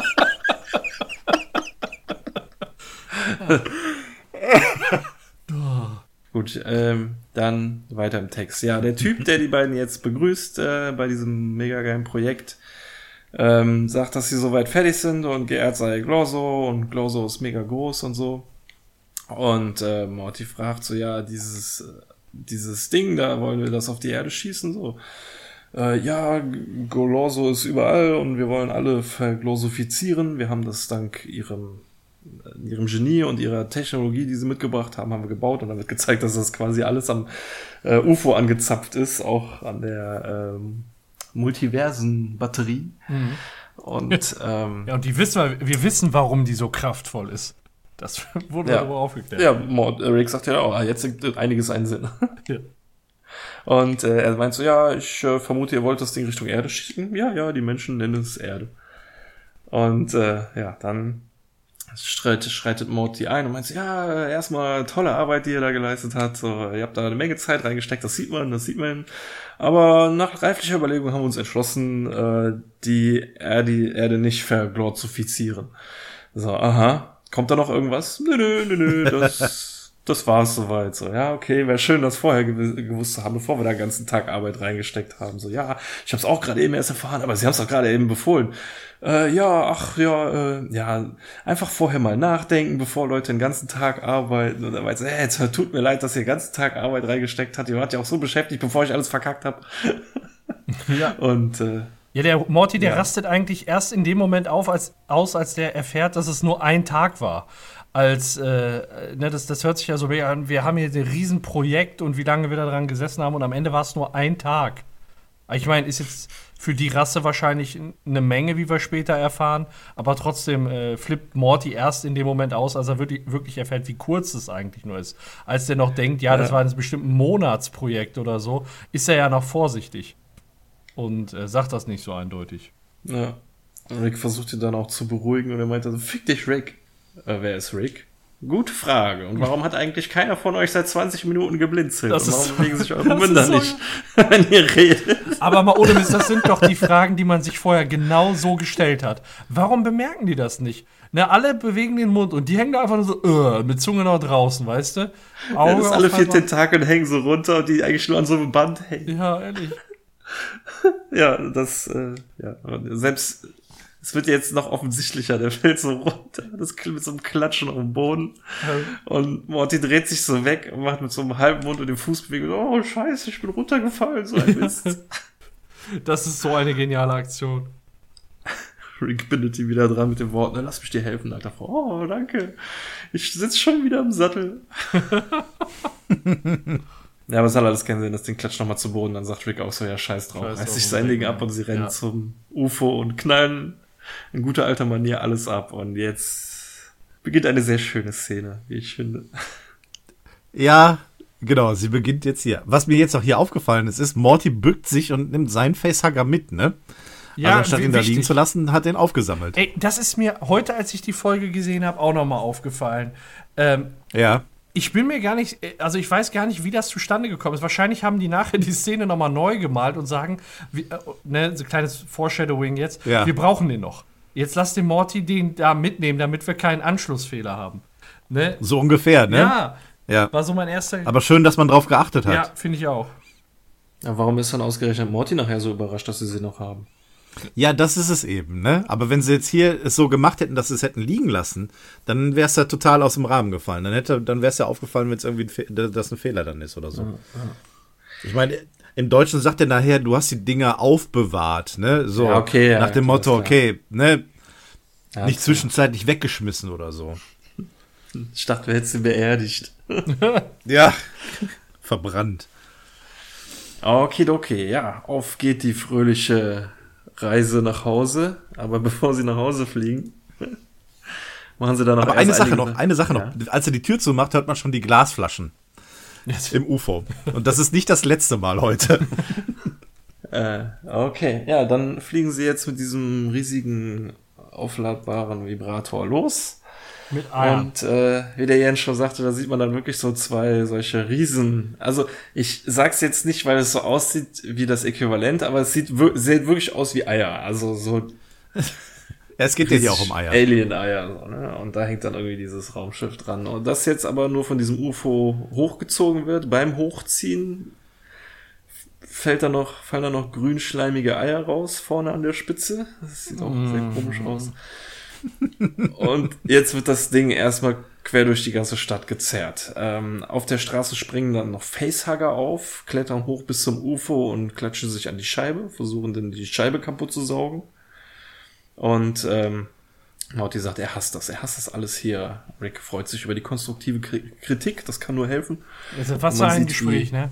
Gut, ähm, dann weiter im Text. Ja, der Typ, der die beiden jetzt begrüßt äh, bei diesem mega geilen Projekt, ähm, sagt, dass sie soweit fertig sind und geehrt sei Glorso und Glorso ist mega groß und so. Und äh, Morty fragt so, ja, dieses, dieses Ding, da wollen wir das auf die Erde schießen, so. Äh, ja, Glorso ist überall und wir wollen alle verglorsifizieren. Wir haben das dank ihrem, ihrem Genie und ihrer Technologie, die sie mitgebracht haben, haben wir gebaut und wird gezeigt, dass das quasi alles am äh, UFO angezapft ist, auch an der ähm, Multiversen-Batterie. Mhm. Und ähm, Ja, und die wissen wir, wir wissen, warum die so kraftvoll ist. Das wurde Ja. darüber aufgeklärt. Ja, Mord, äh, Rick sagt ja, oh, jetzt ergibt einiges einen Sinn. Ja. Und äh, er meint so, ja, ich äh, vermute, ihr wollt das Ding Richtung Erde schicken. Ja, ja, die Menschen nennen es Erde. Und äh, ja, dann schreitet, schreitet Morty ein und meint ja, erstmal tolle Arbeit, die ihr da geleistet habt. So, ihr habt da eine Menge Zeit reingesteckt, das sieht man, das sieht man. Aber nach reiflicher Überlegung haben wir uns entschlossen, äh, die Erde, die Erde nicht verglorifizieren. So, aha. Kommt da noch irgendwas? Nö, nö, nö, nö, das, das war's soweit. So, ja, okay, wäre schön, das vorher gew gewusst zu haben, bevor wir da den ganzen Tag Arbeit reingesteckt haben. So, ja, ich habe es auch gerade eben erst erfahren, aber sie haben es doch gerade eben befohlen. Äh, ja, ach ja, äh, ja, einfach vorher mal nachdenken, bevor Leute den ganzen Tag arbeiten. Und dann sie, hey, jetzt tut mir leid, dass ihr den ganzen Tag Arbeit reingesteckt habt. Ihr wart ja auch so beschäftigt, bevor ich alles verkackt habe. Ja. Und äh, Ja, der Morty, der Ja. rastet eigentlich erst in dem Moment auf, als, aus, als der erfährt, dass es nur ein Tag war. Als, äh, ne, das, das hört sich ja so mega an, wir haben hier ein Riesenprojekt und wie lange wir da dran gesessen haben und am Ende war es nur ein Tag. Ich meine, ist jetzt für die Rasse wahrscheinlich eine Menge, wie wir später erfahren, aber trotzdem äh, flippt Morty erst in dem Moment aus, als er wirklich, wirklich erfährt, wie kurz es eigentlich nur ist. Als der noch denkt, ja, das war ein bestimmtes Monatsprojekt oder so, ist er ja noch vorsichtig und äh, sagt das nicht so eindeutig. Ja. Rick versucht ihn dann auch zu beruhigen und er meinte, so, fick dich, Rick. Äh, wer ist Rick? Gute Frage. Und warum hat eigentlich keiner von euch seit 20 Minuten geblinzelt? Das und ist warum bewegen sich eure Münder ist so- nicht, wenn ihr redet? Aber mal ohne Mist, das sind doch die Fragen, die man sich vorher genau so gestellt hat. Warum bemerken die das nicht? Ne, alle bewegen den Mund und die hängen da einfach nur so äh, mit Zunge noch draußen, weißt du? Ja, das alle vier Tentakeln hängen so runter und die eigentlich nur an so einem Band hängen. Ja, ehrlich. Ja, das, äh, ja. Und selbst, es wird jetzt noch offensichtlicher, der fällt so runter, das mit so einem Klatschen auf dem Boden. Und Morty dreht sich so weg und macht mit so einem halben Mund und dem Fußbewegung, oh scheiße, ich bin runtergefallen, so ein Mist. Das ist so eine geniale Aktion. Rick bindet die wieder dran mit den Worten, "Na, lass mich dir helfen, alter Frau. Oh, danke. Ich sitz schon wieder im Sattel. ja, aber es hat alles keinen Sinn. Das Ding klatscht nochmal zu Boden. Dann sagt Rick auch so, ja, scheiß drauf. Scheiß Reißt sich sein Ding ja. ab und sie rennen Ja. zum UFO und knallen in guter alter Manier alles ab. Und jetzt beginnt eine sehr schöne Szene, wie ich finde. Ja, genau, sie beginnt jetzt hier. Was mir jetzt auch hier aufgefallen ist, ist, Morty bückt sich und nimmt seinen Facehugger mit, ne? Ja, also anstatt ihn da liegen zu lassen, hat er ihn aufgesammelt. Ey, das ist mir heute, als ich die Folge gesehen habe, auch noch mal aufgefallen. Ähm, Ja. Ich bin mir gar nicht, äh, also ich weiß gar nicht, wie das zustande gekommen ist. Wahrscheinlich haben die nachher die Szene nochmal neu gemalt und sagen, wie, äh, ne, so ein kleines Foreshadowing jetzt, Ja. wir brauchen den noch. Jetzt lass den Morty den da mitnehmen, damit wir keinen Anschlussfehler haben. Ne? So ungefähr, ne? Ja, ja. war so mein erster. Aber schön, dass man drauf geachtet hat. ja, finde ich auch. Ja, warum ist dann ausgerechnet Morty nachher so überrascht, dass sie sie noch haben? Ja, das ist es eben, ne? Aber wenn sie jetzt hier es so gemacht hätten, dass sie es hätten liegen lassen, dann wäre es ja total aus dem Rahmen gefallen. Dann hätte, dann wäre es ja aufgefallen, wenn es irgendwie ein dass ein Fehler dann ist oder so. Ich meine, im Deutschen sagt er nachher, du hast die Dinger aufbewahrt, ne? So Ja, okay, ja, nach dem Motto, okay, ne? Ja, Nicht zwischenzeitlich weggeschmissen oder so. Ich dachte, du hättest sie beerdigt. Ja. Verbrannt. Okay, okay, ja, auf geht die fröhliche Reise nach Hause. Aber bevor sie nach Hause fliegen, machen sie dann noch Aber eine Sache noch, eine Sache Ja. noch. Als er die Tür zumacht, hört man schon die Glasflaschen im UFO. Und das ist nicht das letzte Mal heute. Äh, okay, ja, dann fliegen sie jetzt mit diesem riesigen aufladbaren Vibrator los. Mit Eiern. Und äh, wie der Jens schon sagte, da sieht man dann wirklich so zwei solche Riesen. Also ich sag's jetzt nicht, weil es so aussieht wie das Äquivalent, aber es sieht, sieht wirklich aus wie Eier. Also so Ja, es geht ja hier auch um Eier. Alien-Eier. So, ne? Und da hängt dann irgendwie dieses Raumschiff dran. Und das jetzt aber nur von diesem UFO hochgezogen wird. Beim Hochziehen fällt da noch, fallen da noch grünschleimige Eier raus vorne an der Spitze. Das sieht auch sehr komisch aus. Und jetzt wird das Ding erstmal quer durch die ganze Stadt gezerrt. Ähm, auf der Straße springen dann noch Facehugger auf, klettern hoch bis zum UFO und klatschen sich an die Scheibe, versuchen dann die Scheibe kaputt zu saugen. Und ähm, Morty sagt, er hasst das, er hasst das alles hier. Rick freut sich über die konstruktive Kritik, das kann nur helfen. Das ist fast ein Gespräch, ne?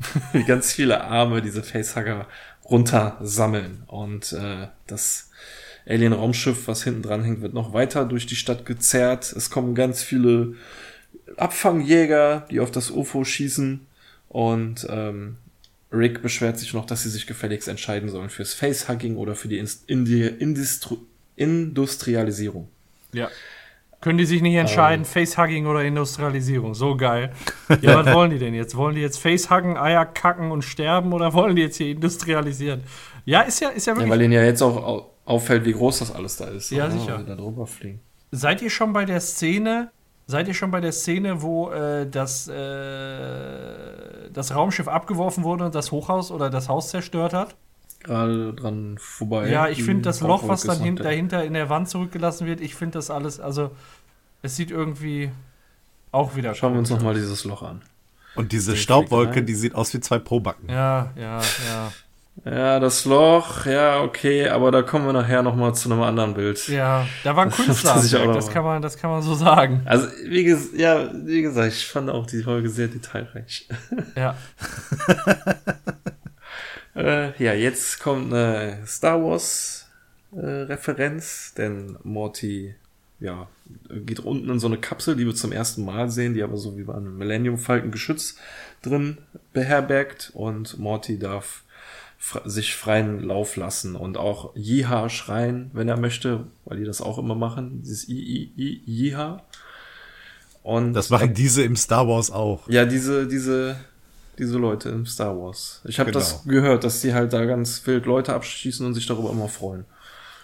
wie ganz viele Arme diese Facehugger runtersammeln. Und äh, das Alien-Raumschiff, was hinten dran hängt, wird noch weiter durch die Stadt gezerrt. Es kommen ganz viele Abfangjäger, die auf das UFO schießen. Und ähm, Rick beschwert sich noch, dass sie sich gefälligst entscheiden sollen fürs Facehugging oder für die Indi Indistru Industrialisierung. Ja. Können die sich nicht entscheiden, um. Facehugging oder Industrialisierung? So geil. Ja, was wollen die denn jetzt? Wollen die jetzt Facehuggen, Eier kacken und sterben oder wollen die jetzt hier industrialisieren? Ja, ist ja, ist ja wirklich. Ja, weil ihnen ja jetzt auch auffällt, wie groß das alles da ist. Ja, sicher. Da drüber fliegen. Seid ihr schon bei der Szene, Seid ihr schon bei der Szene, wo äh, das, äh, das Raumschiff abgeworfen wurde und das Hochhaus oder das Haus zerstört hat? Gerade dran vorbei. Ja, ich finde das Loch, was dann hin, dahinter in der Wand zurückgelassen wird, ich finde das alles, also es sieht irgendwie auch wieder. Schauen wir uns nochmal dieses Loch an. Und diese Staubwolke, die sieht aus wie zwei Probacken. Ja, ja, ja. Ja, das Loch, ja, okay, aber da kommen wir nachher noch mal zu einem anderen Bild. Ja, da war ein Künstler, das, das, kann man, das kann man so sagen. Also, wie, ges ja, wie gesagt, ich fand auch die Folge sehr detailreich. Ja. äh, ja, jetzt kommt eine Star Wars äh, Referenz, denn Morty, ja, geht unten in so eine Kapsel, die wir zum ersten Mal sehen, die aber so wie bei einem Millennium Falcon Geschütz drin beherbergt und Morty darf sich freien Lauf lassen und auch Jiha schreien, wenn er möchte, weil die das auch immer machen, dieses I, I, I, Jiha. Und das machen diese im Star Wars auch. Ja, diese, diese, diese Leute im Star Wars. Ich habe genau. das gehört, dass die halt da ganz wild Leute abschießen und sich darüber immer freuen.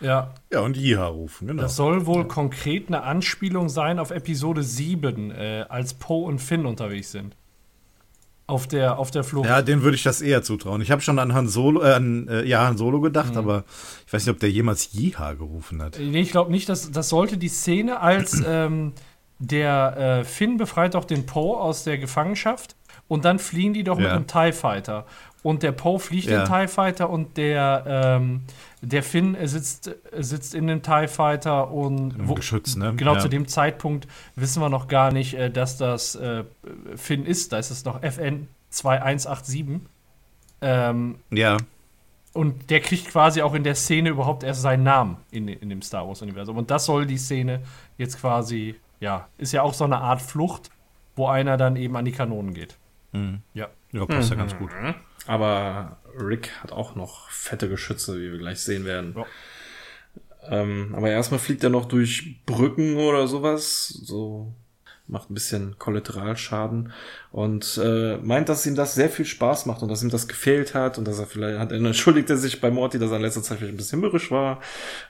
Ja. Ja, und Jiha rufen, genau. Das soll wohl ja. konkret eine Anspielung sein auf Episode 7, äh, als Poe und Finn unterwegs sind auf der, auf der Flucht. Ja, den würde ich das eher zutrauen. Ich habe schon an Han Solo, äh, an, äh, ja, Han Solo gedacht, mhm. aber ich weiß nicht, ob der jemals Jiha gerufen hat. Nee, ich glaube nicht, dass das sollte die Szene, als ähm, der äh, Finn befreit doch den Poe aus der Gefangenschaft und dann fliehen die doch ja. mit einem TIE Fighter. Und der Poe fliegt ja. den TIE Fighter und der, ähm, der Finn sitzt, sitzt in dem TIE Fighter und wo, Geschütz, ne? genau ja. zu dem Zeitpunkt wissen wir noch gar nicht, äh, dass das äh, Finn ist. Da ist es noch FN 2187. Ähm, ja. Und der kriegt quasi auch in der Szene überhaupt erst seinen Namen in, in dem Star Wars-Universum. Und das soll die Szene jetzt quasi, ja, ist ja auch so eine Art Flucht, wo einer dann eben an die Kanonen geht. Mhm. Ja. Ja, passt mhm. ja ganz gut. Mhm. Aber Rick hat auch noch fette Geschütze, wie wir gleich sehen werden. Ja. Ähm, aber erstmal fliegt er noch durch Brücken oder sowas. So macht ein bisschen Kollateralschaden und äh, meint, dass ihm das sehr viel Spaß macht und dass ihm das gefehlt hat und dass er vielleicht hat, entschuldigt er sich bei Morty, dass er in letzter Zeit vielleicht ein bisschen mürrisch war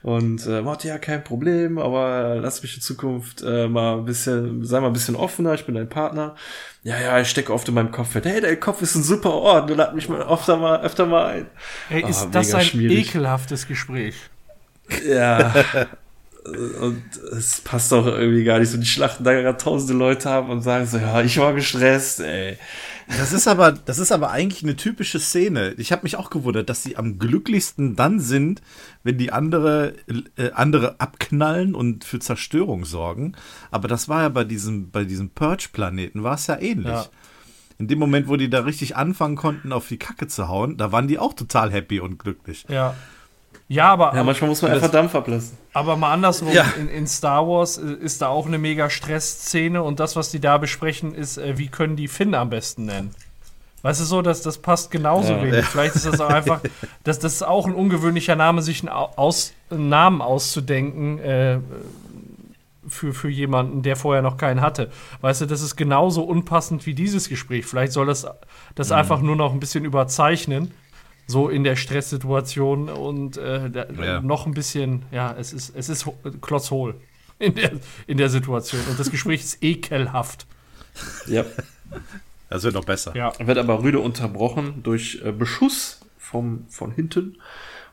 und äh, Morty, ja, kein Problem, aber lass mich in Zukunft äh, mal ein bisschen, sei mal ein bisschen offener, ich bin dein Partner. Ja, ja, ich stecke oft in meinem Kopf hey, dein Kopf ist ein super Ort, du lad mich mal öfter mal, öfter mal ein. Ey, ist oh, das ein schwierig. ekelhaftes Gespräch? Ja. Und es passt auch irgendwie gar nicht so. Die schlachten da gerade tausende Leute haben und sagen so, ja, ich war gestresst, ey. Das ist aber, das ist aber eigentlich eine typische Szene. Ich habe mich auch gewundert, dass sie am glücklichsten dann sind, wenn die andere, äh, andere abknallen und für Zerstörung sorgen. Aber das war ja bei diesem, bei diesem Purge-Planeten war es ja ähnlich. Ja. In dem Moment, wo die da richtig anfangen konnten, auf die Kacke zu hauen, da waren die auch total happy und glücklich. Ja. Ja, aber. Ja, manchmal muss man einfach Dampf ablassen. Aber mal andersrum, ja. in, in, Star Wars ist da auch eine mega Stressszene und das, was die da besprechen, ist, äh, wie können die Finn am besten nennen. Weißt du so, dass das passt genauso ja. wenig. Vielleicht ist das auch einfach, dass das ist auch ein ungewöhnlicher Name, sich einen, Aus, einen Namen auszudenken äh, für, für jemanden, der vorher noch keinen hatte. Weißt du, das ist genauso unpassend wie dieses Gespräch. Vielleicht soll das das mhm. einfach nur noch ein bisschen überzeichnen so in der Stresssituation und äh, ja. noch ein bisschen, ja, es ist, es ist klotzhohl in der, in der Situation. Und das Gespräch ist ekelhaft. Ja. Das wird noch besser. Ja. Wird aber rüde unterbrochen durch äh, Beschuss vom, von hinten.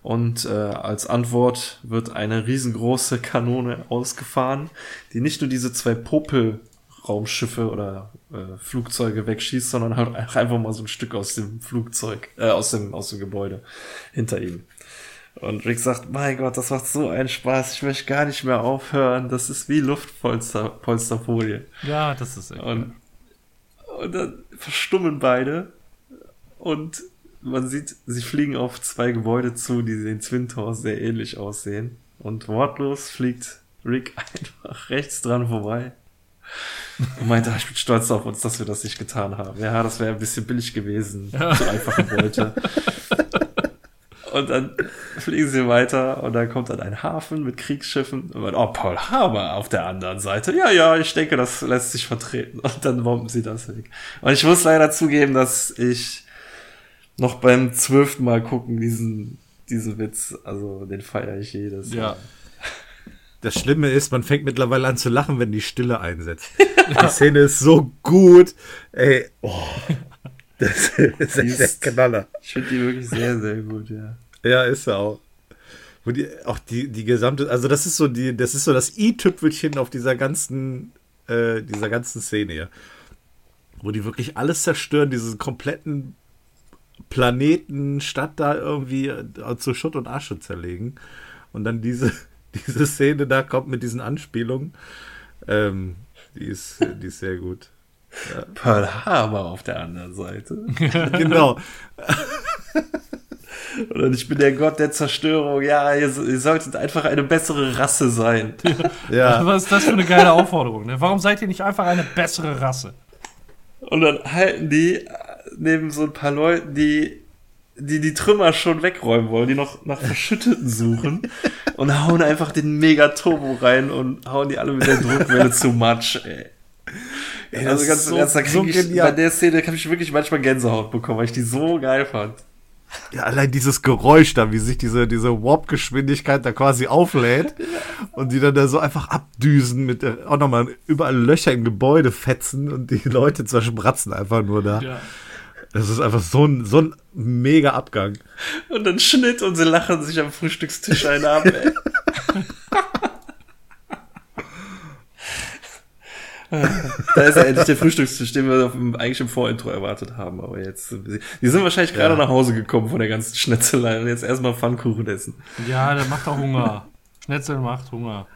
Und äh, als Antwort wird eine riesengroße Kanone ausgefahren, die nicht nur diese zwei Popel Raumschiffe oder äh, Flugzeuge wegschießt, sondern halt einfach mal so ein Stück aus dem Flugzeug, äh, aus dem, aus dem Gebäude hinter ihm. Und Rick sagt, mein Gott, das macht so einen Spaß, ich möchte gar nicht mehr aufhören. Das ist wie Luftpolsterfolie. Ja, das ist echt. Und, und dann verstummen beide und man sieht, sie fliegen auf zwei Gebäude zu, die den Twin Towers sehr ähnlich aussehen. Und wortlos fliegt Rick einfach rechts dran vorbei. Und meinte, ich bin stolz auf uns, dass wir das nicht getan haben. Ja, das wäre ein bisschen billig gewesen. Ja. So einfach wollte. Und dann fliegen sie weiter und dann kommt dann ein Hafen mit Kriegsschiffen. Und man, oh, Paul Haber auf der anderen Seite. Ja, ja, ich denke, das lässt sich vertreten. Und dann bomben sie das weg. Und ich muss leider zugeben, dass ich noch beim zwölften Mal gucken diesen, diesen Witz, also den feiere ich jedes Ja. Das Schlimme ist, man fängt mittlerweile an zu lachen, wenn die Stille einsetzt. Die Szene ist so gut. Ey, oh. Das ist echt der Knaller. Ich finde die wirklich sehr, sehr gut, ja. Ja, ist er auch. Wo die, auch die, die gesamte, also das ist so die, das ist so das i-Tüpfelchen auf dieser ganzen, äh, dieser ganzen Szene hier. Wo die wirklich alles zerstören, diesen kompletten Planeten, Stadt da irgendwie äh, zu Schutt und Asche zerlegen. Und dann diese, diese Szene da kommt mit diesen Anspielungen. Ähm, die, ist, die ist sehr gut. Ja. Pearl Harbor auf der anderen Seite. genau. Und ich bin der Gott der Zerstörung. Ja, ihr, ihr solltet einfach eine bessere Rasse sein. Ja. Was ist das für eine geile Aufforderung? Ne? Warum seid ihr nicht einfach eine bessere Rasse? Und dann halten die neben so ein paar Leuten, die die die Trümmer schon wegräumen wollen, die noch nach Verschütteten suchen und hauen einfach den Mega-Turbo rein und hauen die alle mit der Druckwelle zu Matsch, ey. ey also ganz so, ernst, da krieg so ich, bei der Szene habe ich wirklich manchmal Gänsehaut bekommen, weil ich die so geil fand. Ja, allein dieses Geräusch da, wie sich diese, diese Warp-Geschwindigkeit da quasi auflädt und die dann da so einfach abdüsen mit der, auch nochmal überall Löcher im Gebäude fetzen und die Leute zerspratzen einfach nur da. Ja. Das ist einfach so ein, so ein mega Abgang. Und dann Schnitt und sie lachen sich am Frühstückstisch ein ab, ey. da ist ja endlich der Frühstückstisch, den wir eigentlich im Vorintro erwartet haben. Aber jetzt, die sind wahrscheinlich gerade ja. nach Hause gekommen von der ganzen Schnetzelei und jetzt erstmal Pfannkuchen essen. Ja, der macht auch Hunger. Schnetzel macht Hunger.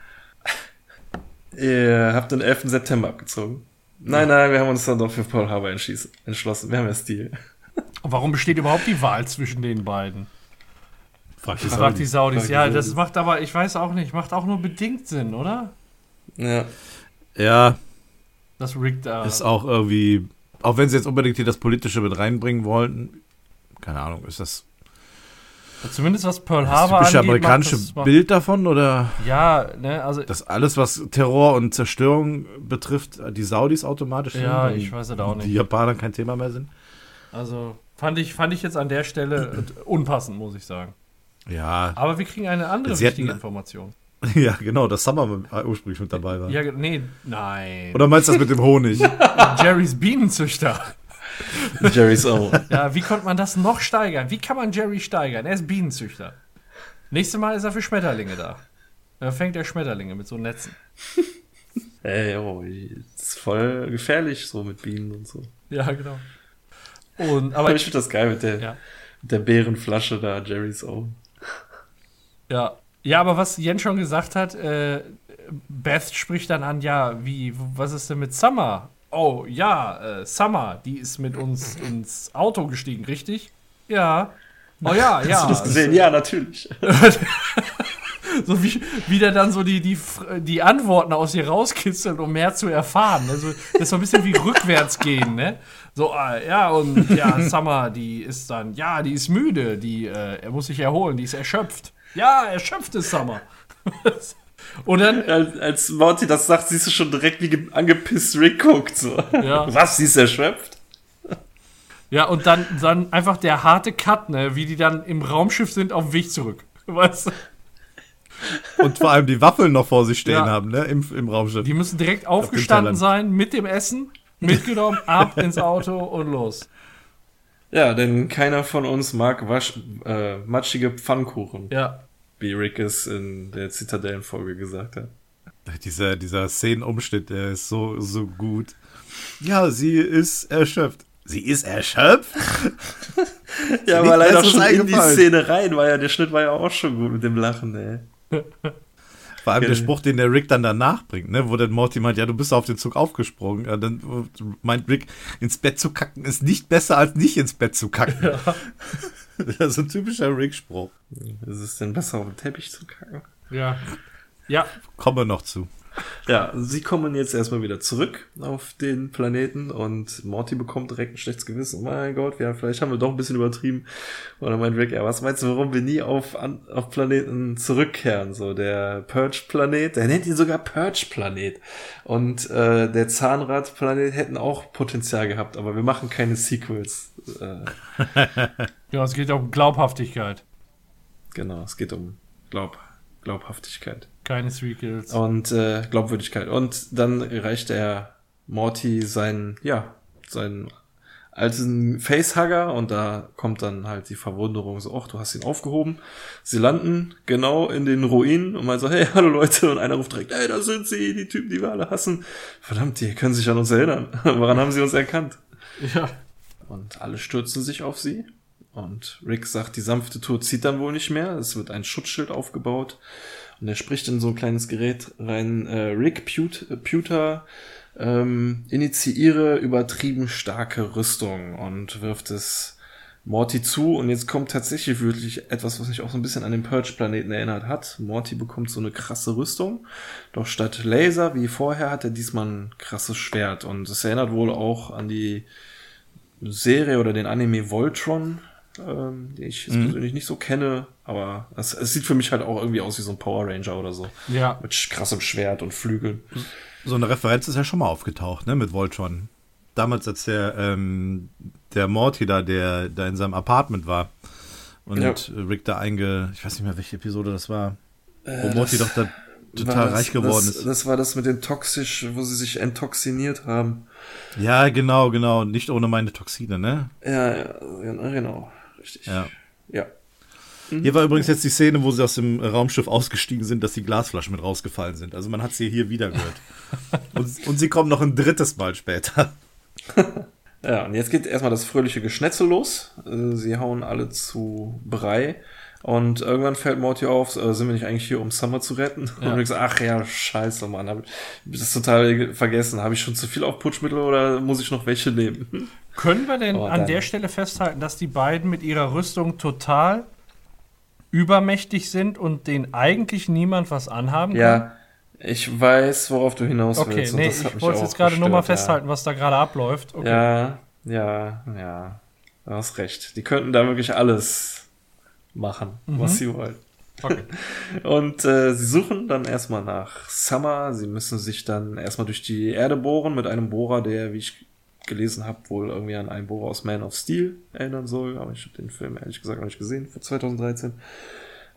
Ihr habt den 11. September abgezogen. Nein, nein, wir haben uns dann doch für Paul Harbour entschlossen. Wir haben ja Stil. Warum besteht überhaupt die Wahl zwischen den beiden? Frag die, Frag die Saudis. Ja, das macht aber, ich weiß auch nicht, macht auch nur bedingt Sinn, oder? Ja. Ja. Das Rick da. Ist auch irgendwie, auch wenn sie jetzt unbedingt hier das Politische mit reinbringen wollten, keine Ahnung, ist das Zumindest was Pearl Harbor das angeht, amerikanische Bild davon oder? Ja, ne, also das alles was Terror und Zerstörung betrifft, die Saudis automatisch Ja, ich weiß es auch nicht. Die Japaner kein Thema mehr sind. Also fand ich fand ich jetzt an der Stelle unpassend, muss ich sagen. Ja. Aber wir kriegen eine andere Sie wichtige Information. Ja, genau, dass Summer ursprünglich mit dabei war. Ja, nee, nein. Oder meinst du das mit dem Honig? Jerrys Bienenzüchter. Jerry's Own. Ja, wie konnte man das noch steigern? Wie kann man Jerry steigern? Er ist Bienenzüchter. Nächstes Mal ist er für Schmetterlinge da. Da fängt er Schmetterlinge mit so Netzen. Ey, oh, ist voll gefährlich so mit Bienen und so. Ja, genau. Und, aber ich finde das geil mit der, ja. mit der Bärenflasche da, Jerry's Own. Ja. Ja, aber was Jens schon gesagt hat, äh, Beth spricht dann an, ja, wie, was ist denn mit Summer? Oh ja, äh, Summer, die ist mit uns ins Auto gestiegen, richtig? Ja. Oh ja, ja. Hast du das gesehen? Ja, natürlich. so wie, wie der dann so die, die, die Antworten aus ihr rauskitzelt, um mehr zu erfahren. Also, das ist so ein bisschen wie rückwärts gehen, ne? So, äh, ja, und ja, Summer, die ist dann, ja, die ist müde, die, äh, er muss sich erholen, die ist erschöpft. Ja, erschöpft ist Summer. Und dann, als, als Morty das sagt, siehst du schon direkt, wie angepisst Rick guckt. So. Ja. Was, sie ist erschöpft? Ja, und dann, dann einfach der harte Cut, ne, wie die dann im Raumschiff sind auf dem Weg zurück. Weißt du? Und vor allem die Waffeln noch vor sich stehen ja. haben, ne, im, im Raumschiff. Die müssen direkt aufgestanden sein mit dem Essen, mitgenommen, ab ins Auto und los. Ja, denn keiner von uns mag wasch, äh, matschige Pfannkuchen. Ja wie Rick es in der Zitadellenfolge gesagt hat. Dieser, dieser Szenenumschnitt, der ist so, so gut. Ja, sie ist erschöpft. Sie ist erschöpft? Ja, aber leider schon in die. Szene rein, weil ja der Schnitt war ja auch schon gut mit dem Lachen, ey. Vor allem der. Spruch, den der Rick dann danach bringt, ne? wo dann Morty meint, ja, du bist auf den Zug aufgesprungen. Ja, dann meint Rick, ins Bett zu kacken ist nicht besser, als nicht ins Bett zu kacken. Das ist ein typischer Rick-Spruch. Ist es denn besser, auf den Teppich zu kacken? Ja. Ja, Kommen wir noch zu. Ja, sie kommen jetzt erstmal wieder zurück auf den Planeten und Morty bekommt direkt ein schlechtes Gewissen. Oh mein Gott, ja, vielleicht haben wir doch ein bisschen übertrieben. Und dann meint Rick, ja, was meinst du, warum wir nie auf, an, auf Planeten zurückkehren? So, der Purge-Planet, der nennt ihn sogar Purge-Planet. Und äh, der Zahnrad-Planet hätten auch Potenzial gehabt, aber wir machen keine Sequels. Äh, ja, es geht um Glaubhaftigkeit. genau, es geht um Glaub, Glaubhaftigkeit. Keine Sequels. Und äh, Glaubwürdigkeit. Und dann reicht er Morty seinen, ja, seinen alten Facehugger und da kommt dann halt die Verwunderung so, ach, du hast ihn aufgehoben. Sie landen genau in den Ruinen und man so, hey, hallo Leute. Und einer ruft direkt, hey, da sind sie, die Typen, die wir alle hassen. Verdammt, die können sich an uns erinnern. Woran haben sie uns erkannt? Ja. Und alle stürzen sich auf sie. Und Rick sagt, die sanfte Tour zieht dann wohl nicht mehr. Es wird ein Schutzschild aufgebaut. Und er spricht in so ein kleines Gerät rein, äh, Rick Put Puter, ähm, initiiere übertrieben starke Rüstung und wirft es Morty zu. Und jetzt kommt tatsächlich wirklich etwas, was mich auch so ein bisschen an den Purge-Planeten erinnert hat. Morty bekommt so eine krasse Rüstung. Doch statt Laser wie vorher hat er diesmal ein krasses Schwert. Und es erinnert wohl auch an die Serie oder den Anime Voltron, ähm, den ich jetzt persönlich nicht so kenne, aber es, es sieht für mich halt auch irgendwie aus wie so ein Power Ranger oder so. Ja. Mit krassem Schwert und Flügeln. So eine Referenz ist ja schon mal aufgetaucht, ne, mit Voltron. Damals, als der, ähm, der Morty da, der da in seinem Apartment war und Ja. Rick da einge, ich weiß nicht mehr, welche Episode das war, wo Äh, Morty das doch da total das- reich geworden das, ist. Das war das mit dem toxisch, wo sie sich enttoxiniert haben. Ja, genau, genau. Nicht ohne meine Toxine, ne? Ja, ja, ja, genau. Richtig. Ja. Ja. Hier war übrigens jetzt die Szene, wo sie aus dem Raumschiff ausgestiegen sind, dass die Glasflaschen mit rausgefallen sind. Also man hat sie hier wieder gehört. und, und sie kommen noch ein drittes Mal später. Ja, und jetzt geht erstmal das fröhliche Geschnetzel los. Äh, Sie hauen alle zu Brei. Und irgendwann fällt Morty auf, äh, sind wir nicht eigentlich hier, um Summer zu retten? Ja. Und ich sage, ach ja, scheiße, Mann, hab ich das total vergessen. Habe ich schon zu viel auf Putschmittel oder muss ich noch welche nehmen? Können wir denn Oh, an der Stelle festhalten, dass die beiden mit ihrer Rüstung total übermächtig sind und denen eigentlich niemand was anhaben kann? Ja, ich weiß, worauf du hinaus Okay, willst. und nee, ich wollte jetzt gerade nur mal gestört, ja. festhalten, was da gerade abläuft. Okay. Ja, ja, ja. Du hast recht. Die könnten da wirklich alles machen, was sie wollen. Okay. Und äh, sie suchen dann erstmal nach Summer. Sie müssen sich dann erstmal durch die Erde bohren mit einem Bohrer, der, wie ich gelesen habe, wohl irgendwie an einen Bohrer aus Man of Steel erinnern soll. Aber ich habe den Film ehrlich gesagt noch nicht gesehen, für 2013.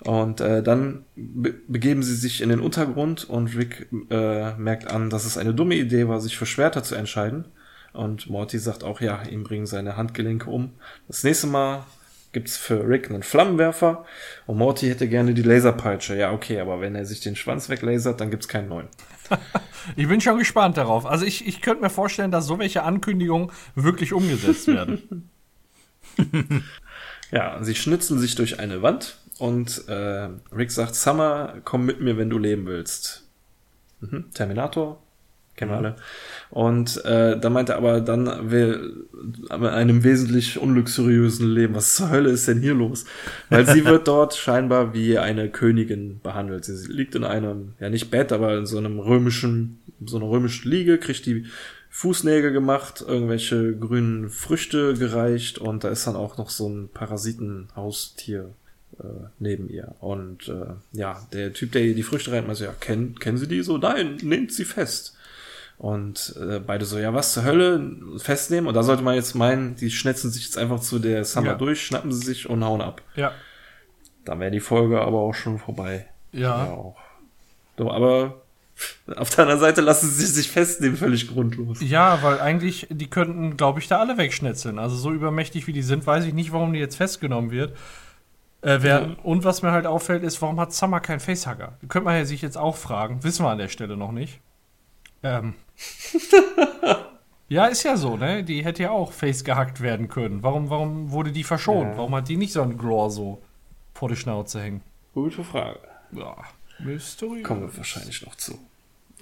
Und äh, dann be begeben sie sich in den Untergrund und Rick äh, merkt an, dass es eine dumme Idee war, sich für Schwerter zu entscheiden. Und Morty sagt auch, ja, ihm bringen seine Handgelenke um. Das nächste Mal gibt's für Rick einen Flammenwerfer und Morty hätte gerne die Laserpeitsche. Ja, okay, aber wenn er sich den Schwanz weglasert, dann gibt's keinen neuen. Ich bin schon gespannt darauf. Also ich, ich könnte mir vorstellen, dass so welche Ankündigungen wirklich umgesetzt werden. Ja, sie schnitzeln sich durch eine Wand und äh, Rick sagt, Summer, komm mit mir, wenn du leben willst. Mhm. Terminator, kennen wir alle. Und äh, da meinte er aber, dann will aber einem wesentlich unluxuriösen Leben. Was zur Hölle ist denn hier los? Weil sie wird dort scheinbar wie eine Königin behandelt. Sie liegt in einem, ja nicht Bett, aber in so einem römischen, so einer römischen Liege, kriegt die Fußnägel gemacht, irgendwelche grünen Früchte gereicht und da ist dann auch noch so ein Parasitenhaustier äh, neben ihr. Und äh, ja, der Typ, der ihr die Früchte reint, meinte, ja, kennen, kennen Sie die so? Nein, nehmt sie fest. Und äh, beide so, ja, was zur Hölle, festnehmen. Und da sollte man jetzt meinen, die schnetzen sich jetzt einfach zu der Summer Ja. durch, schnappen sie sich und hauen ab. ja. Dann wäre die Folge aber auch schon vorbei. Ja. auch. So, aber auf der anderen Seite lassen sie sich festnehmen, völlig grundlos. Ja, weil eigentlich, die könnten, glaube ich, da alle wegschnetzeln. Also so übermächtig wie die sind, weiß ich nicht, warum die jetzt festgenommen wird. Äh, werden. Und was mir halt auffällt, ist, warum hat Summer keinen Facehugger? Könnte man ja sich jetzt auch fragen. Wissen wir an der Stelle noch nicht. Ähm, Ja, ist ja so, ne? Die hätte ja auch face gehackt werden können. Warum, warum wurde die verschont? Ja. Warum hat die nicht so einen Glor so vor die Schnauze hängen? Gute Frage. Ja, Mystery. Kommen wir wahrscheinlich noch zu.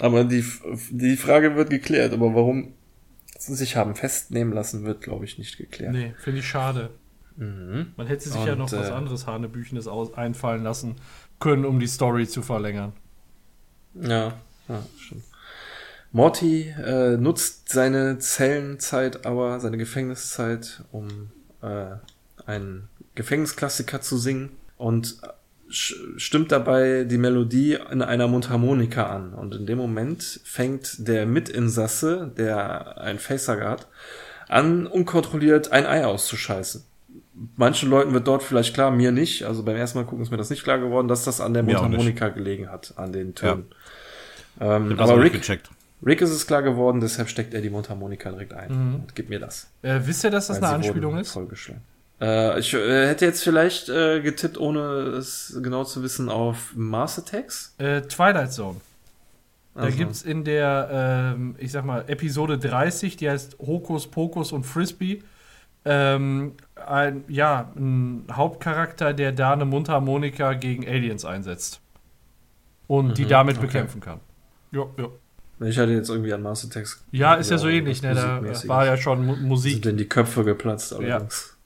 Aber die, die Frage wird geklärt, aber warum sie sich haben festnehmen lassen, wird, glaube ich, nicht geklärt. Nee, finde ich schade. Mhm. Man hätte sich ja Und, noch was äh, anderes Hanebüchenes aus einfallen lassen können, um die Story zu verlängern. Ja, ja, stimmt. Morty äh, nutzt seine Zellenzeit, aber seine Gefängniszeit, um äh, einen Gefängnisklassiker zu singen und sch- stimmt dabei die Melodie in einer Mundharmonika an. Und in dem Moment fängt der Mitinsasse, der ein Facehugger hat, an, unkontrolliert ein Ei auszuscheißen. Manchen Leuten wird dort vielleicht klar, mir nicht. Also beim ersten Mal gucken ist mir das nicht klar geworden, dass das an der Mir. Mundharmonika gelegen hat, an den Tönen. Ähm, das auch aber Rick, gecheckt. Rick ist es klar geworden, deshalb steckt er die Mundharmonika direkt ein. Und gibt mir das. Äh, wisst ihr, dass das Weil eine Anspielung ist? Äh, ich äh, hätte jetzt vielleicht äh, getippt, ohne es genau zu wissen, auf Mars Attacks. Äh, Twilight Zone. Da Also. gibt's in der, ähm, ich sag mal, Episode 30, die heißt Hokus Pokus und Frisbee, ähm, ein, ja, ein Hauptcharakter, der da eine Mundharmonika gegen Aliens einsetzt. Und die Mhm, damit okay. bekämpfen kann. Ja, ja. Ich hatte jetzt irgendwie an Mars Attacks. Ja, ist ja so ähnlich, ne? Da war ja schon Sind Musik denn die Köpfe geplatzt allerdings.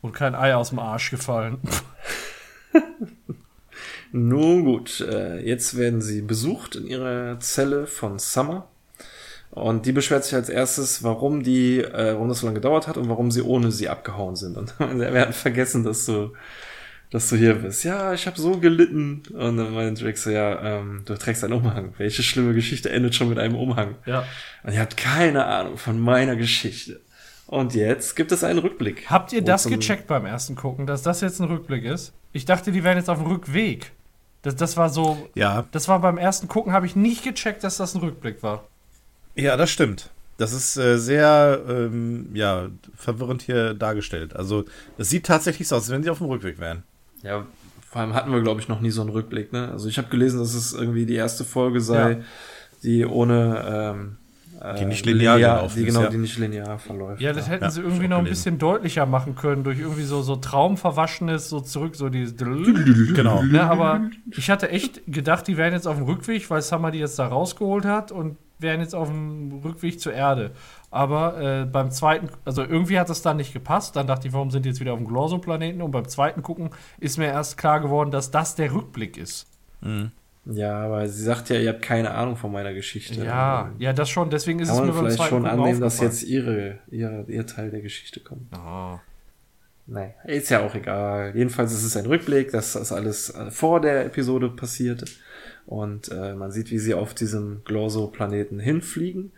und kein Ei aus dem Arsch gefallen. Nun gut, äh, jetzt werden sie besucht in ihrer Zelle von Summer. Und die beschwert sich als erstes, warum die, äh, warum das so lange gedauert hat und warum sie ohne sie abgehauen sind. Und wir hatten vergessen, dass du, dass du hier bist. Ja, ich habe so gelitten. Und dann meint Rick so, ja, ähm, du trägst einen Umhang. Welche schlimme Geschichte endet schon mit einem Umhang? Ja. Und ihr habt keine Ahnung von meiner Geschichte. Und jetzt gibt es einen Rückblick. Habt ihr das gecheckt beim ersten Gucken, dass das jetzt ein Rückblick ist? Ich dachte, die wären jetzt auf dem Rückweg. Das, das war so. Ja, Das war beim ersten Gucken, habe ich nicht gecheckt, dass das ein Rückblick war. ja, das stimmt. Das ist äh, sehr ähm, ja, verwirrend hier dargestellt. Also, es sieht tatsächlich so aus, als wenn sie auf dem Rückweg wären. Ja, vor allem hatten wir, glaube ich, noch nie so einen Rückblick, ne? Also ich habe gelesen, dass es irgendwie die erste Folge sei, Ja. die ohne ähm, äh, Die nicht linear gelaufen die ist, genau, ja. die nicht linear verläuft. Ja, das hätten Ja, sie irgendwie noch ein gelesen. bisschen deutlicher machen können, durch irgendwie so, so Traumverwaschenes, so zurück, so dieses. Genau. Ne, aber ich hatte echt gedacht, die wären jetzt auf dem Rückweg, weil Summer die jetzt da rausgeholt hat und wären jetzt auf dem Rückweg zur Erde. Aber äh, beim zweiten, also irgendwie hat das dann nicht gepasst. Dann dachte ich, warum sind die jetzt wieder auf dem Glorso-Planeten? Und beim zweiten Gucken ist mir erst klar geworden, dass das der Rückblick ist. Ja, aber sie sagt ja, ihr habt keine Ahnung von meiner Geschichte. Ja, ja, das schon. Deswegen ist Kann es mir man beim vielleicht schon annehmen, dass jetzt ihre, ihre, ihr Teil der Geschichte kommt. Ah. Nein, ist ja auch egal. Jedenfalls ist es ein Rückblick, dass das alles äh, vor der Episode passierte. Und äh, man sieht, wie sie auf diesem Glorso-Planeten hinfliegen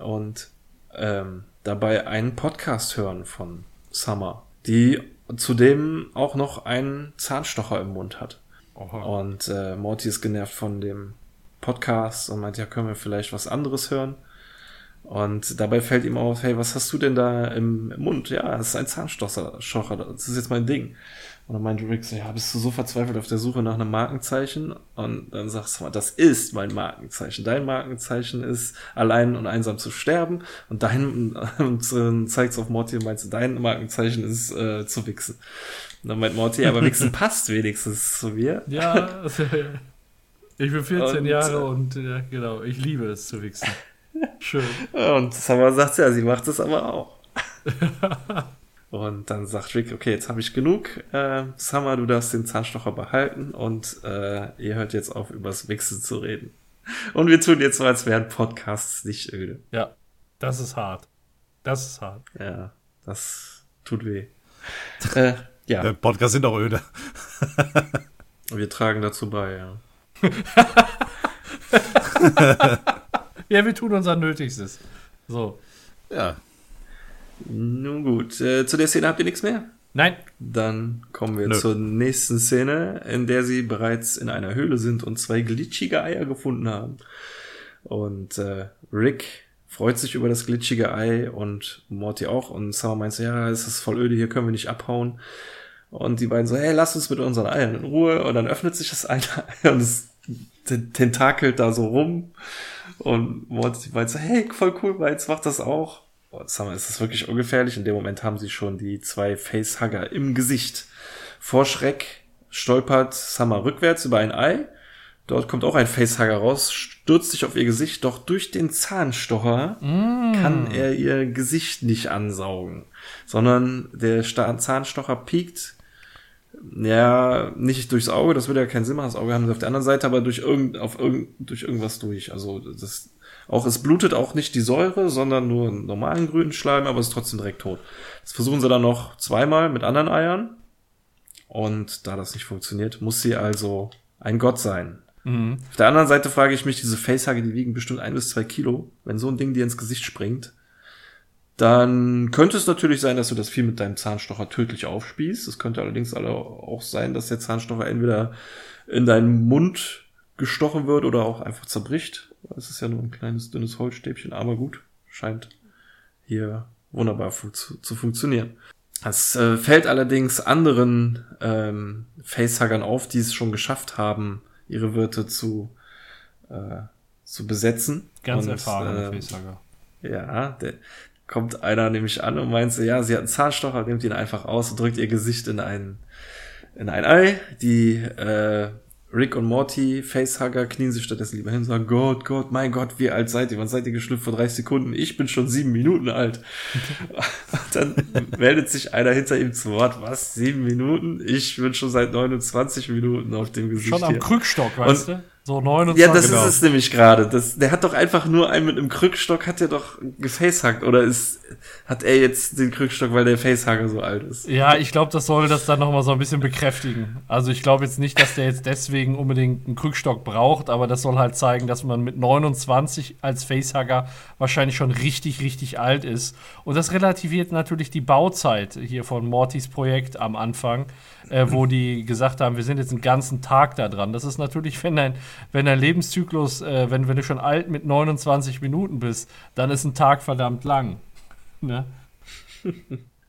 und ähm, dabei einen Podcast hören von Summer, die zudem auch noch einen Zahnstocher im Mund hat. Oha. Und äh, Morty ist genervt von dem Podcast und meint, ja, können wir vielleicht was anderes hören? Und dabei fällt ihm auf, hey, was hast du denn da im Mund? Ja, das ist ein Zahnstocher, das ist jetzt mein Ding. Und dann meint Rick so, ja, bist du so verzweifelt auf der Suche nach einem Markenzeichen? Und dann sagst du, das ist mein Markenzeichen. Dein Markenzeichen ist, allein und einsam zu sterben. Und dein, und äh, zeigt's auf Morty und meinst, dein Markenzeichen ist, äh, zu wichsen. Und dann meint Morty, aber wichsen passt wenigstens zu mir. Ja, ich bin 14 Und, Jahre äh, und ja, genau, ich liebe es zu wichsen. Schön. Und Summer sagt ja, sie macht es aber auch. Und dann sagt Rick, okay, jetzt habe ich genug. Äh, Summer, du darfst den Zahnstocher behalten und äh, ihr hört jetzt auf, übers Wichsen zu reden. Und wir tun jetzt so, als wären Podcasts nicht öde. Ja, das ist hart. Das ist hart. Ja, das tut weh. äh, ja, Der Podcast sind auch öde. wir tragen dazu bei, ja. Ja, wir tun unser Nötigstes. So. Ja. Nun gut, äh, zu der Szene habt ihr nichts mehr? Nein, Dann kommen wir Nö. zur nächsten Szene, in der sie bereits in einer Höhle sind und zwei glitschige Eier gefunden haben. Und äh, Rick freut sich über das glitschige Ei und Morty auch. Und Summer meint so, ja, es ist voll öde, hier können wir nicht abhauen. Und die beiden so, hey, lass uns mit unseren Eiern in Ruhe. Und dann öffnet sich das eine Ei und es tentakelt da so rum. Und Morty meint so, hey, voll cool, weil jetzt macht das auch. Summer, ist das wirklich ungefährlich? In dem Moment haben sie schon die zwei Facehugger im Gesicht. Vor Schreck stolpert Summer rückwärts über ein Ei. Dort kommt auch ein Facehugger raus, stürzt sich auf ihr Gesicht, doch durch den Zahnstocher mm. kann er ihr Gesicht nicht ansaugen, sondern der Zahnstocher piekt ja, nicht durchs Auge, das würde ja keinen Sinn machen. Das Auge haben sie auf der anderen Seite, aber durch irgend, auf irgend, durch irgendwas durch. Also das auch, es blutet auch nicht die Säure, sondern nur einen normalen grünen Schleim, aber es ist trotzdem direkt tot. Das versuchen sie dann noch zweimal mit anderen Eiern. Und da das nicht funktioniert, muss sie also ein Gott sein. Mhm. Auf der anderen Seite frage ich mich, diese Facehugger, die wiegen bestimmt ein bis zwei Kilo. Wenn so ein Ding dir ins Gesicht springt, dann könnte es natürlich sein, dass du das Vieh mit deinem Zahnstocher tödlich aufspießt. Es könnte allerdings auch sein, dass der Zahnstocher entweder in deinen Mund gestochen wird oder auch einfach zerbricht. Es ist ja nur ein kleines, dünnes Holzstäbchen, aber gut, scheint hier wunderbar fu zu, zu, funktionieren. Es äh, fällt allerdings anderen ähm, Facehuggern auf, die es schon geschafft haben, ihre Wirte zu, äh, zu besetzen. Ganz Und, erfahrene äh, Facehugger. Ja, der, kommt einer nämlich an und meint so, ja, sie hat einen Zahnstocher, nimmt ihn einfach aus und drückt ihr Gesicht in ein, in ein Ei. Die äh, Rick und Morty, Facehugger, knien sich stattdessen lieber hin und sagen, Gott, Gott, mein Gott, wie alt seid ihr? Wann seid ihr geschlüpft vor 30 Sekunden? Ich bin schon sieben Minuten alt. und dann meldet sich einer hinter ihm zu Wort, was, sieben Minuten? Ich bin schon seit 29 Minuten auf dem Gesicht Schon am hier. Krückstock, weißt und, du? So 29. Ja, das genau. ist es nämlich gerade. Der hat doch einfach nur einen mit einem Krückstock, hat er doch gefacehackt. Oder ist, hat er jetzt den Krückstock, weil der Facehacker so alt ist? Ja, ich glaube, das soll das dann nochmal so ein bisschen bekräftigen. Also ich glaube jetzt nicht, dass der jetzt deswegen unbedingt einen Krückstock braucht, aber das soll halt zeigen, dass man mit 29 als Facehacker wahrscheinlich schon richtig, richtig alt ist. Und das relativiert natürlich die Bauzeit hier von Mortys Projekt am Anfang äh, wo die gesagt haben, wir sind jetzt einen ganzen Tag da dran. Das ist natürlich, wenn dein, wenn dein Lebenszyklus, äh, wenn, wenn du schon alt mit 29 Minuten bist, dann ist ein Tag verdammt lang. Ne?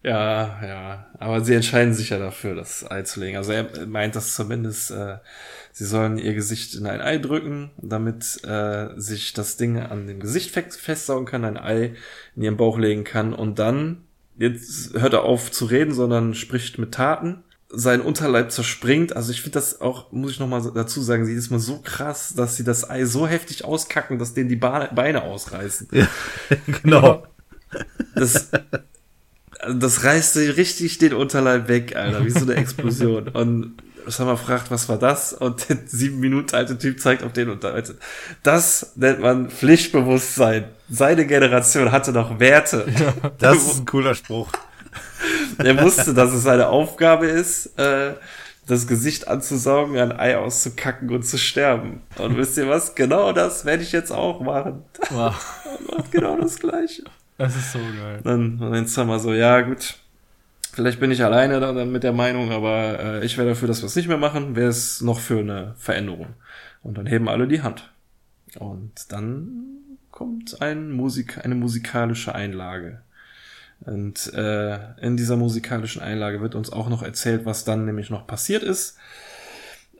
Ja, ja. Aber sie entscheiden sich ja dafür, das Ei zu legen. Also er meint das zumindest, äh, sie sollen ihr Gesicht in ein Ei drücken, damit äh, sich das Ding an dem Gesicht festsaugen kann, ein Ei in ihren Bauch legen kann und dann, jetzt hört er auf zu reden, sondern spricht mit Taten sein Unterleib zerspringt. Also ich finde das auch, muss ich noch mal dazu sagen, sie ist mal so krass, dass sie das Ei so heftig auskacken, dass denen die Beine ausreißen. Ja, genau. Das, das reißt sie richtig den Unterleib weg, Alter, wie so eine Explosion. Und Summer fragt, was war das? Und der sieben Minuten alte Typ zeigt auf den Unterleib. Das nennt man Pflichtbewusstsein. Seine Generation hatte noch Werte. Ja, das ist ein cooler Spruch. Er wusste, dass es seine Aufgabe ist, äh, das Gesicht anzusaugen, ein Ei auszukacken und zu sterben. Und wisst ihr was? Genau das werde ich jetzt auch machen. Wow. Und genau das Gleiche. Das ist so geil. Dann, dann ist mal so, ja gut, vielleicht bin ich alleine da, dann mit der Meinung, aber äh, ich wäre dafür, dass wir es nicht mehr machen. Wäre es noch für eine Veränderung? Und dann heben alle die Hand. Und dann kommt ein Musik, eine musikalische Einlage. Und äh, in dieser musikalischen Einlage wird uns auch noch erzählt, was dann nämlich noch passiert ist.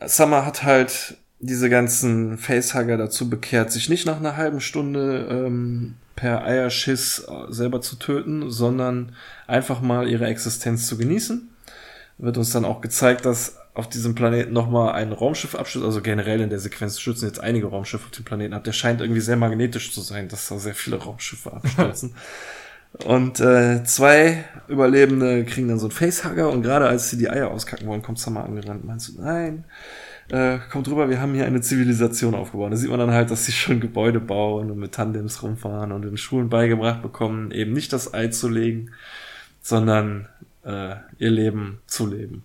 Summer hat halt diese ganzen Facehugger dazu bekehrt, sich nicht nach einer halben Stunde ähm, per Eierschiss selber zu töten, sondern einfach mal ihre Existenz zu genießen. Wird uns dann auch gezeigt, dass auf diesem Planeten nochmal ein Raumschiff abstürzt, also generell in der Sequenz schützen jetzt einige Raumschiffe auf dem Planeten ab. Der scheint irgendwie sehr magnetisch zu sein, dass da sehr viele Raumschiffe abstürzen. Und äh, zwei Überlebende kriegen dann so einen Facehugger und gerade als sie die Eier auskacken wollen, kommt Summer angerannt und meinst du, nein, äh, kommt rüber, wir haben hier eine Zivilisation aufgebaut. Da sieht man dann halt, dass sie schon Gebäude bauen und mit Tandems rumfahren und in Schulen beigebracht bekommen, eben nicht das Ei zu legen, sondern äh, ihr Leben zu leben.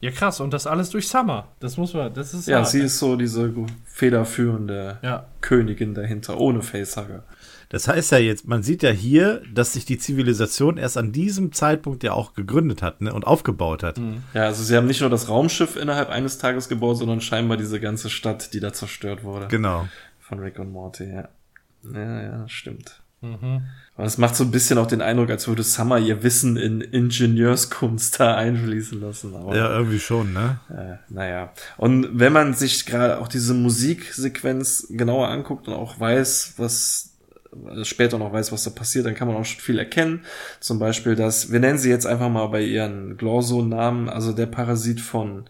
Ja, krass. Und das alles durch Summer. Das muss man, das ist ja. Ja, sie ist so diese federführende ja. Königin dahinter, ohne Facehugger. Das heißt ja jetzt, man sieht ja hier, dass sich die Zivilisation erst an diesem Zeitpunkt ja auch gegründet hat ne, und aufgebaut hat. Mhm. Ja, also sie haben nicht nur das Raumschiff innerhalb eines Tages gebaut, sondern scheinbar diese ganze Stadt, die da zerstört wurde. Genau. Von Rick und Morty, ja. Ja, ja, stimmt. Mhm. Und es macht so ein bisschen auch den Eindruck, als würde Summer ihr Wissen in Ingenieurskunst da einfließen lassen. Aber, ja, irgendwie schon, ne? Äh, naja. Und wenn man sich gerade auch diese Musiksequenz genauer anguckt und auch weiß, was später noch weiß, was da passiert, dann kann man auch schon viel erkennen. Zum Beispiel, dass, wir nennen sie jetzt einfach mal bei ihren Glorso-Namen, also der Parasit von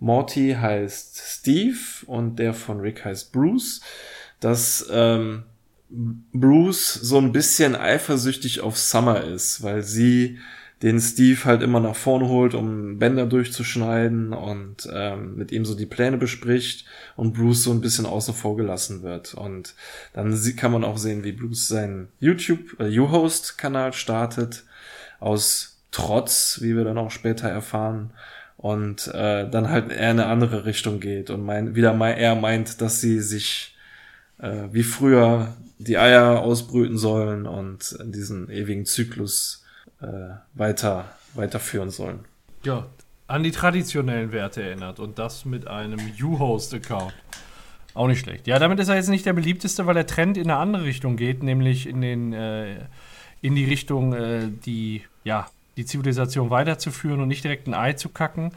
Morty heißt Steve und der von Rick heißt Bruce, dass ähm, Bruce so ein bisschen eifersüchtig auf Summer ist, weil sie den Steve halt immer nach vorne holt, um Bänder durchzuschneiden und ähm, mit ihm so die Pläne bespricht und Bruce so ein bisschen außen vor gelassen wird. Und dann kann man auch sehen, wie Bruce seinen YouTube, äh, U-Host-Kanal startet, aus Trotz, wie wir dann auch später erfahren, und äh, dann halt eher in eine andere Richtung geht und mein, wieder mal er meint, dass sie sich äh, wie früher die Eier ausbrüten sollen und diesen ewigen Zyklus äh, weiter weiterführen sollen. Ja, an die traditionellen Werte erinnert und das mit einem U-Host-Account. Auch nicht schlecht. Ja, damit ist er jetzt nicht der beliebteste, weil der Trend in eine andere Richtung geht, nämlich in den äh, in die Richtung, äh, die ja die Zivilisation weiterzuführen und nicht direkt ein Ei zu kacken.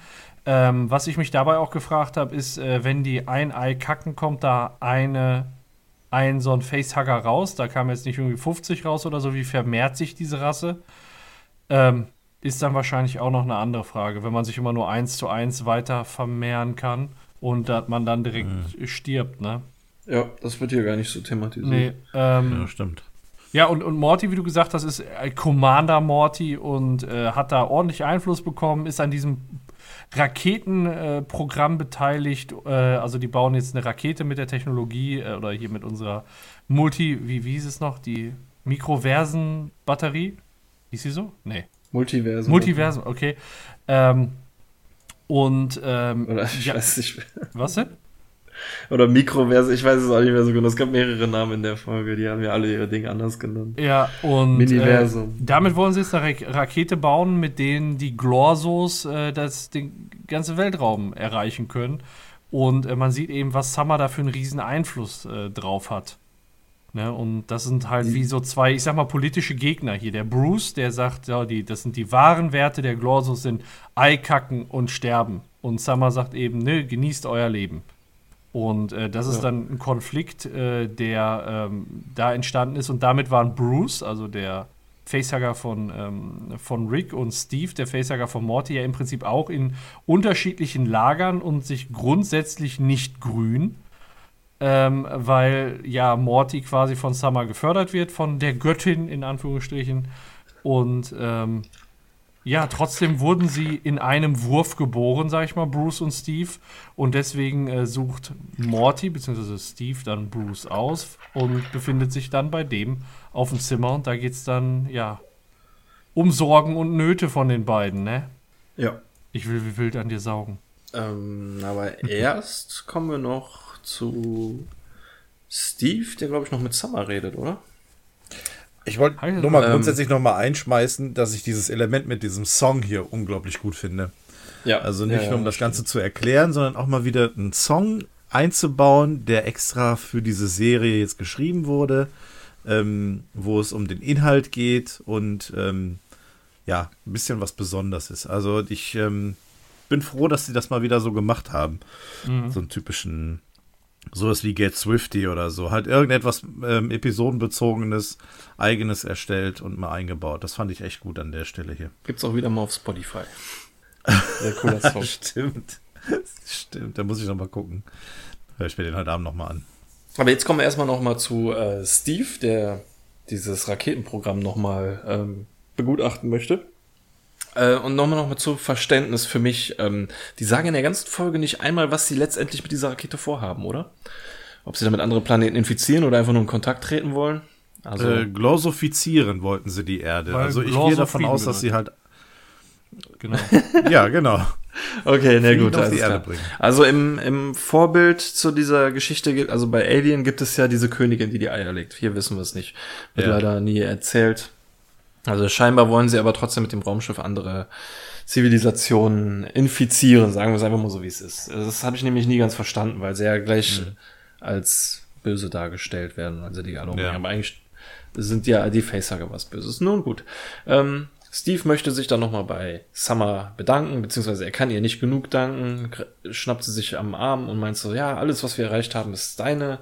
Ähm, was ich mich dabei auch gefragt habe, ist, äh, wenn die ein Ei kacken, kommt da eine, ein so ein Facehugger raus. Da kam jetzt nicht irgendwie 50 raus oder so. Wie vermehrt sich diese Rasse? Ähm, ist dann wahrscheinlich auch noch eine andere Frage, wenn man sich immer nur eins zu eins weiter vermehren kann und dass man dann direkt mhm. stirbt, ne? Ja, das wird hier gar nicht so thematisiert. Nee, ähm, ja, stimmt. Ja, und, und Morty, wie du gesagt hast, ist Commander Morty und äh, hat da ordentlich Einfluss bekommen, ist an diesem Raketenprogramm äh, beteiligt. Äh, also die bauen jetzt eine Rakete mit der Technologie äh, oder hier mit unserer Multi, wie, wie hieß es noch, die Mikroversen-Batterie? Hieß sie so? Nee. Multiversen. Multiversen, okay. Ähm, und ähm, Oder ich ja, weiß nicht. Was denn? Oder Mikroverse, ich weiß es auch nicht mehr so genau. Es gab mehrere Namen in der Folge, die haben ja alle ihre Dinge anders genannt. Ja, und Miniversum. Äh, damit wollen sie jetzt eine Rakete bauen, mit denen die Glorsos äh, das den ganze Weltraum erreichen können. Und äh, man sieht eben, was Summer da für einen riesen Einfluss äh, drauf hat. Ne? Und das sind halt wie so zwei, ich sag mal, politische Gegner hier. Der Bruce, der sagt, ja, die, das sind die wahren Werte der Glorsos sind Eikacken und Sterben. Und Summer sagt eben, ne, genießt euer Leben. Und äh, das ist ja. dann ein Konflikt, äh, der ähm, da entstanden ist. Und damit waren Bruce, also der Facehugger von, ähm, von Rick und Steve, der Facehugger von Morty, ja im Prinzip auch in unterschiedlichen Lagern und sich grundsätzlich nicht grün. Ähm, weil ja Morty quasi von Summer gefördert wird, von der Göttin in Anführungsstrichen. Und ähm, ja, trotzdem wurden sie in einem Wurf geboren, sag ich mal, Bruce und Steve. Und deswegen äh, sucht Morty bzw. Steve dann Bruce aus und befindet sich dann bei dem auf dem Zimmer. Und da geht es dann, ja, um Sorgen und Nöte von den beiden, ne? Ja. Ich will wie wild an dir saugen. Ähm, aber erst kommen wir noch zu Steve, der glaube ich noch mit Summer redet, oder? Ich wollte nur mal ähm, grundsätzlich noch mal einschmeißen, dass ich dieses Element mit diesem Song hier unglaublich gut finde. Ja. Also nicht ja, nur um das Ganze zu erklären, sondern auch mal wieder einen Song einzubauen, der extra für diese Serie jetzt geschrieben wurde, ähm, wo es um den Inhalt geht und ähm, ja, ein bisschen was Besonderes ist. Also ich ähm, bin froh, dass sie das mal wieder so gemacht haben. Mhm. So einen typischen sowas wie Get Swifty oder so. Halt irgendetwas ähm, episodenbezogenes, eigenes erstellt und mal eingebaut. Das fand ich echt gut an der Stelle hier. Gibt's auch wieder mal auf Spotify. Sehr cooler Song. Stimmt. Stimmt, da muss ich noch mal gucken. Hör ich mir den heute Abend noch mal an. Aber jetzt kommen wir erstmal noch mal zu äh, Steve, der dieses Raketenprogramm noch mal ähm, begutachten möchte. Äh, und nochmal noch mal zum Verständnis für mich. Ähm, die sagen in der ganzen Folge nicht einmal, was sie letztendlich mit dieser Rakete vorhaben, oder? Ob sie damit andere Planeten infizieren oder einfach nur in Kontakt treten wollen? Also äh, glorsifizieren wollten sie die Erde. Also ich gehe davon aus, dass sie halt Genau. ja, genau. Okay, na gut. Also, also im, im Vorbild zu dieser Geschichte gibt, also bei Alien gibt es ja diese Königin, die die Eier legt. Hier wissen wir es nicht. Wird ja. leider nie erzählt. Also scheinbar wollen sie aber trotzdem mit dem Raumschiff andere Zivilisationen infizieren, sagen wir es einfach mal so, wie es ist. Das habe ich nämlich nie ganz verstanden, weil sie ja gleich mhm. als böse dargestellt werden, also die alle ja. Aber eigentlich sind ja die Facehager was Böses. Nun gut. Ähm, Steve möchte sich dann nochmal bei Summer bedanken, beziehungsweise er kann ihr nicht genug danken, schnappt sie sich am Arm und meint so, ja, alles, was wir erreicht haben, ist deine,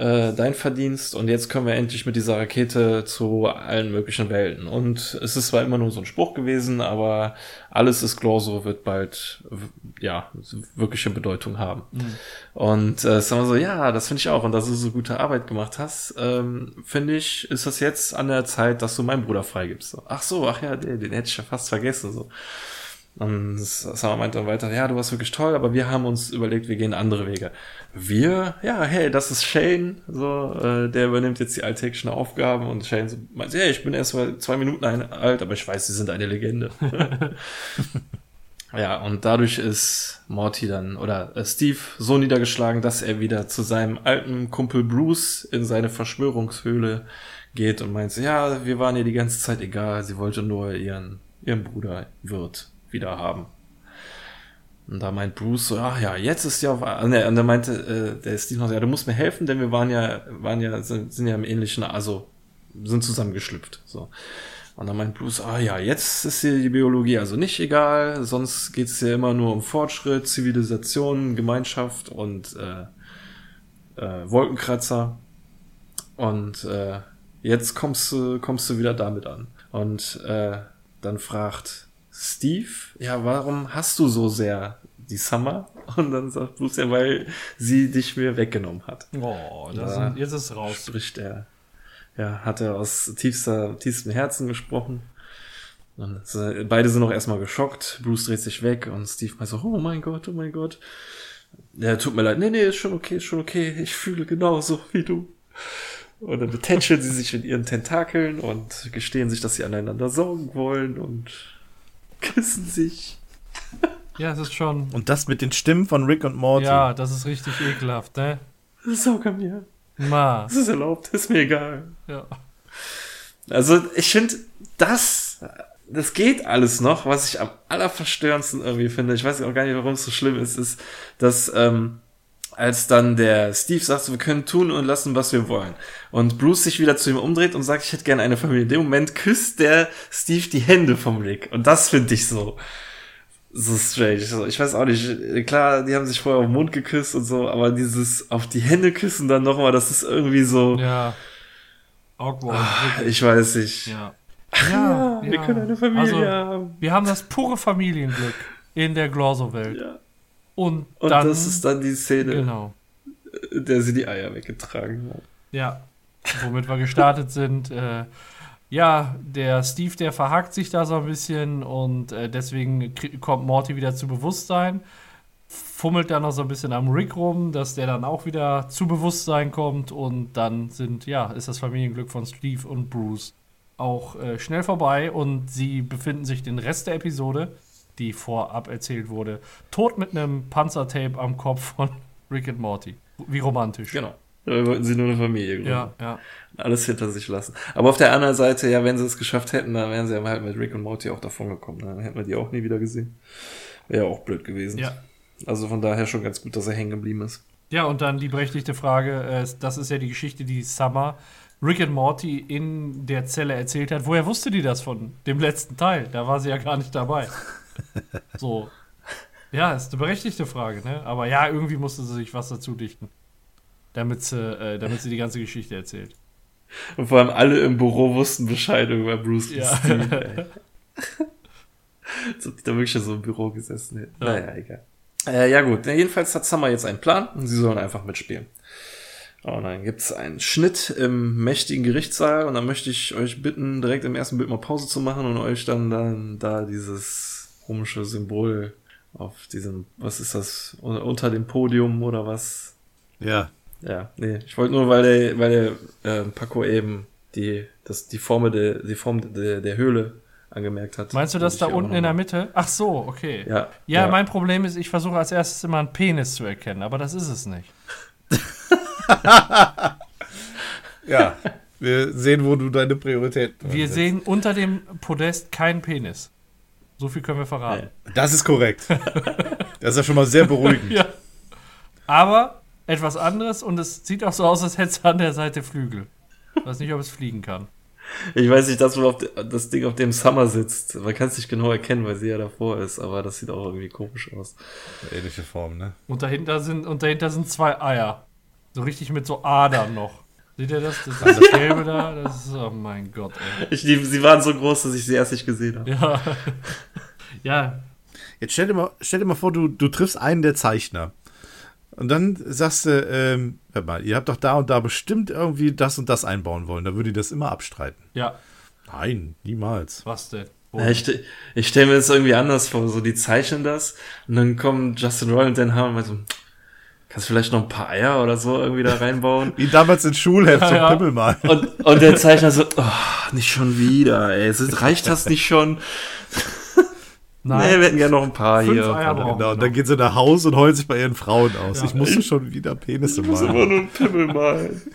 äh, dein Verdienst und jetzt können wir endlich mit dieser Rakete zu allen möglichen Welten. Und es ist zwar immer nur so ein Spruch gewesen, aber alles ist Glorso wird bald, ja, wirkliche Bedeutung haben. Mhm. Und äh, sagen wir so, ja, das finde ich auch. Und dass du so gute Arbeit gemacht hast, ähm, finde ich, ist das jetzt an der Zeit, dass du meinen Bruder freigibst. So, ach so, ach ja, den, den hätte ich ja fast vergessen. So. Und Summer meinte dann weiter, ja, du warst wirklich toll, aber wir haben uns überlegt, wir gehen andere Wege. Wir, ja, hey, das ist Shane, so, äh, der übernimmt jetzt die alltäglichen Aufgaben und Shane so, meint, hey, ich bin erst mal zwei Minuten alt, aber ich weiß, sie sind eine Legende. ja, und dadurch ist Morty dann, oder äh, Steve so niedergeschlagen, dass er wieder zu seinem alten Kumpel Bruce in seine Verschwörungshöhle geht und meint, ja, wir waren ihr die ganze Zeit egal, sie wollte nur ihren, ihren Bruder Wirt wieder haben. Und da meint Bruce so, ach ja, jetzt ist ja und er, und er meinte, äh, der Steve noch, ja, du musst mir helfen, denn wir waren ja, waren ja, sind, sind ja im ähnlichen, also, sind zusammengeschlüpft, so. Und dann meint Bruce, ah ja, jetzt ist dir die Biologie also nicht egal, sonst geht's ja immer nur um Fortschritt, Zivilisation, Gemeinschaft und äh, äh, Wolkenkratzer. Und äh, jetzt kommst du, kommst du wieder damit an. Und äh, dann fragt Steve, ja, warum hast du so sehr die Summer? Und dann sagt Bruce ja, weil sie dich mir weggenommen hat. Oh, das da jetzt ist raus. Spricht er, ja, hat er aus tiefster, tiefstem Herzen gesprochen. Und beide sind noch erstmal geschockt. Bruce dreht sich weg und Steve meint so, oh mein Gott, oh mein Gott. Ja, tut mir leid. Nee, nee, ist schon okay, ist schon okay. Ich fühle genauso wie du. Und dann betätscheln sie sich in ihren Tentakeln und gestehen sich, dass sie aneinander saugen wollen und küssen sich. Ja, es ist schon. Und das mit den Stimmen von Rick und Morty. Ja, das ist richtig ekelhaft, ne? Sag mir. Ma. Das ist erlaubt, ist mir egal. Ja. Also, ich finde, das, das geht alles noch. Was ich am allerverstörendsten irgendwie finde, ich weiß auch gar nicht, warum es so schlimm ist, ist, dass, ähm, als dann der Steve sagt, wir können tun und lassen, was wir wollen. Und Bruce sich wieder zu ihm umdreht und sagt, ich hätte gerne eine Familie. In dem Moment küsst der Steve die Hände vom Rick. Und das finde ich so, so strange. Ich weiß auch nicht. Klar, die haben sich vorher auf den Mund geküsst und so, aber dieses auf die Hände küssen dann nochmal, das ist irgendwie so. Ja. Awkward. Ach, ich weiß nicht. Ja. Ja, wir können eine Familie also, haben. Wir haben das pure Familienglück in der Glorso-Welt. Ja. Und, Und dann, das ist dann die Szene, Genau. in der sie die Eier weggetragen hat. Ja. Womit wir gestartet sind. Äh, ja, der Steve, der verhakt sich da so ein bisschen und äh, deswegen kommt Morty wieder zu Bewusstsein. Fummelt dann noch so ein bisschen am Rick rum, dass der dann auch wieder zu Bewusstsein kommt und dann sind, ja, ist das Familienglück von Steve und Bruce auch äh, schnell vorbei und sie befinden sich den Rest der Episode, die vorab erzählt wurde, tot mit einem Panzertape am Kopf von Rick und Morty. Wie romantisch. Genau. Da wollten sie nur eine Familie gründen. Ja, ja. Alles hinter sich lassen. Aber auf der anderen Seite, ja, wenn sie es geschafft hätten, dann wären sie ja halt mit Rick und Morty auch davon gekommen. Dann hätten wir die auch nie wieder gesehen. Wäre ja auch blöd gewesen. Ja. Also von daher schon ganz gut, dass er hängen geblieben ist. Ja, und dann die berechtigte Frage, äh, das ist ja die Geschichte, die Summer Rick und Morty in der Zelle erzählt hat. Woher wusste die das von dem letzten Teil? Da war sie ja gar nicht dabei. So. Ja, ist eine berechtigte Frage, ne? Aber ja, irgendwie musste sie sich was dazu dichten. Damit sie, äh, damit sie die ganze Geschichte erzählt. Und vor allem alle im Büro wussten Bescheid über Bruce Ja. Steve. ey. so, die da wirklich so im Büro gesessen hätten. Ja. Naja, egal. Äh, ja gut, jedenfalls hat Summer jetzt einen Plan und sie sollen einfach mitspielen. Und dann gibt's einen Schnitt im mächtigen Gerichtssaal und dann möchte ich euch bitten, direkt im ersten Bild mal Pause zu machen und euch dann, dann da dieses komische Symbol auf diesem, was ist das, unter dem Podium oder was? Ja. Ja, nee, ich wollte nur, weil der, weil der äh, Paco eben die, das, die Form der, die Form der, der Höhle angemerkt hat. Meinst du das da unten in der Mitte? Ach so, okay. Ja, Ja, mein Problem ist, ich versuche als erstes immer einen Penis zu erkennen, aber das ist es nicht. Ja. Wir sehen, wo du deine Prioritäten Wir sehen unter dem Podest keinen Penis. So viel können wir verraten. Das ist korrekt. Das ist ja schon mal sehr beruhigend. Ja. Aber etwas anderes und es sieht auch so aus, als hätte es an der Seite Flügel. Ich weiß nicht, ob es fliegen kann. Ich weiß nicht, das, wo auf das Ding, auf dem Summer sitzt. Man kann es nicht genau erkennen, weil sie ja davor ist, aber das sieht auch irgendwie komisch aus. Ähnliche Form, ne? Und dahinter sind, und dahinter sind zwei Eier. So richtig mit so Adern noch. Seht ihr das? Das, das Gelbe da? Das ist, oh mein Gott, ey. Ich, die, sie waren so groß, dass ich sie erst nicht gesehen habe. Ja. ja, Jetzt stell dir mal, stell dir mal vor, du, du triffst einen der Zeichner. Und dann sagst du, ähm, hör mal, ihr habt doch da und da bestimmt irgendwie das und das einbauen wollen. Da würde ich das immer abstreiten. ja. Nein, niemals. Was denn? Ja, ich ich stelle mir das irgendwie anders vor. So, die zeichnen das und dann kommen Justin Roy und Dan Harmon und so, kannst du vielleicht noch ein paar Eier oder so irgendwie da reinbauen? Wie damals in Schulheft Ja, zum ja. Pimmel mal. Und, und der Zeichner so, oh, nicht schon wieder, ey. Ist, reicht das nicht schon? Nee, wir hätten gerne noch ein paar Fünf hier. Eier brauchen Genau, und dann geht sie nach Hause und heult sich bei ihren Frauen aus. Ja. ich musste schon wieder Penisse Ich muss malen. immer nur einen Pimmel malen.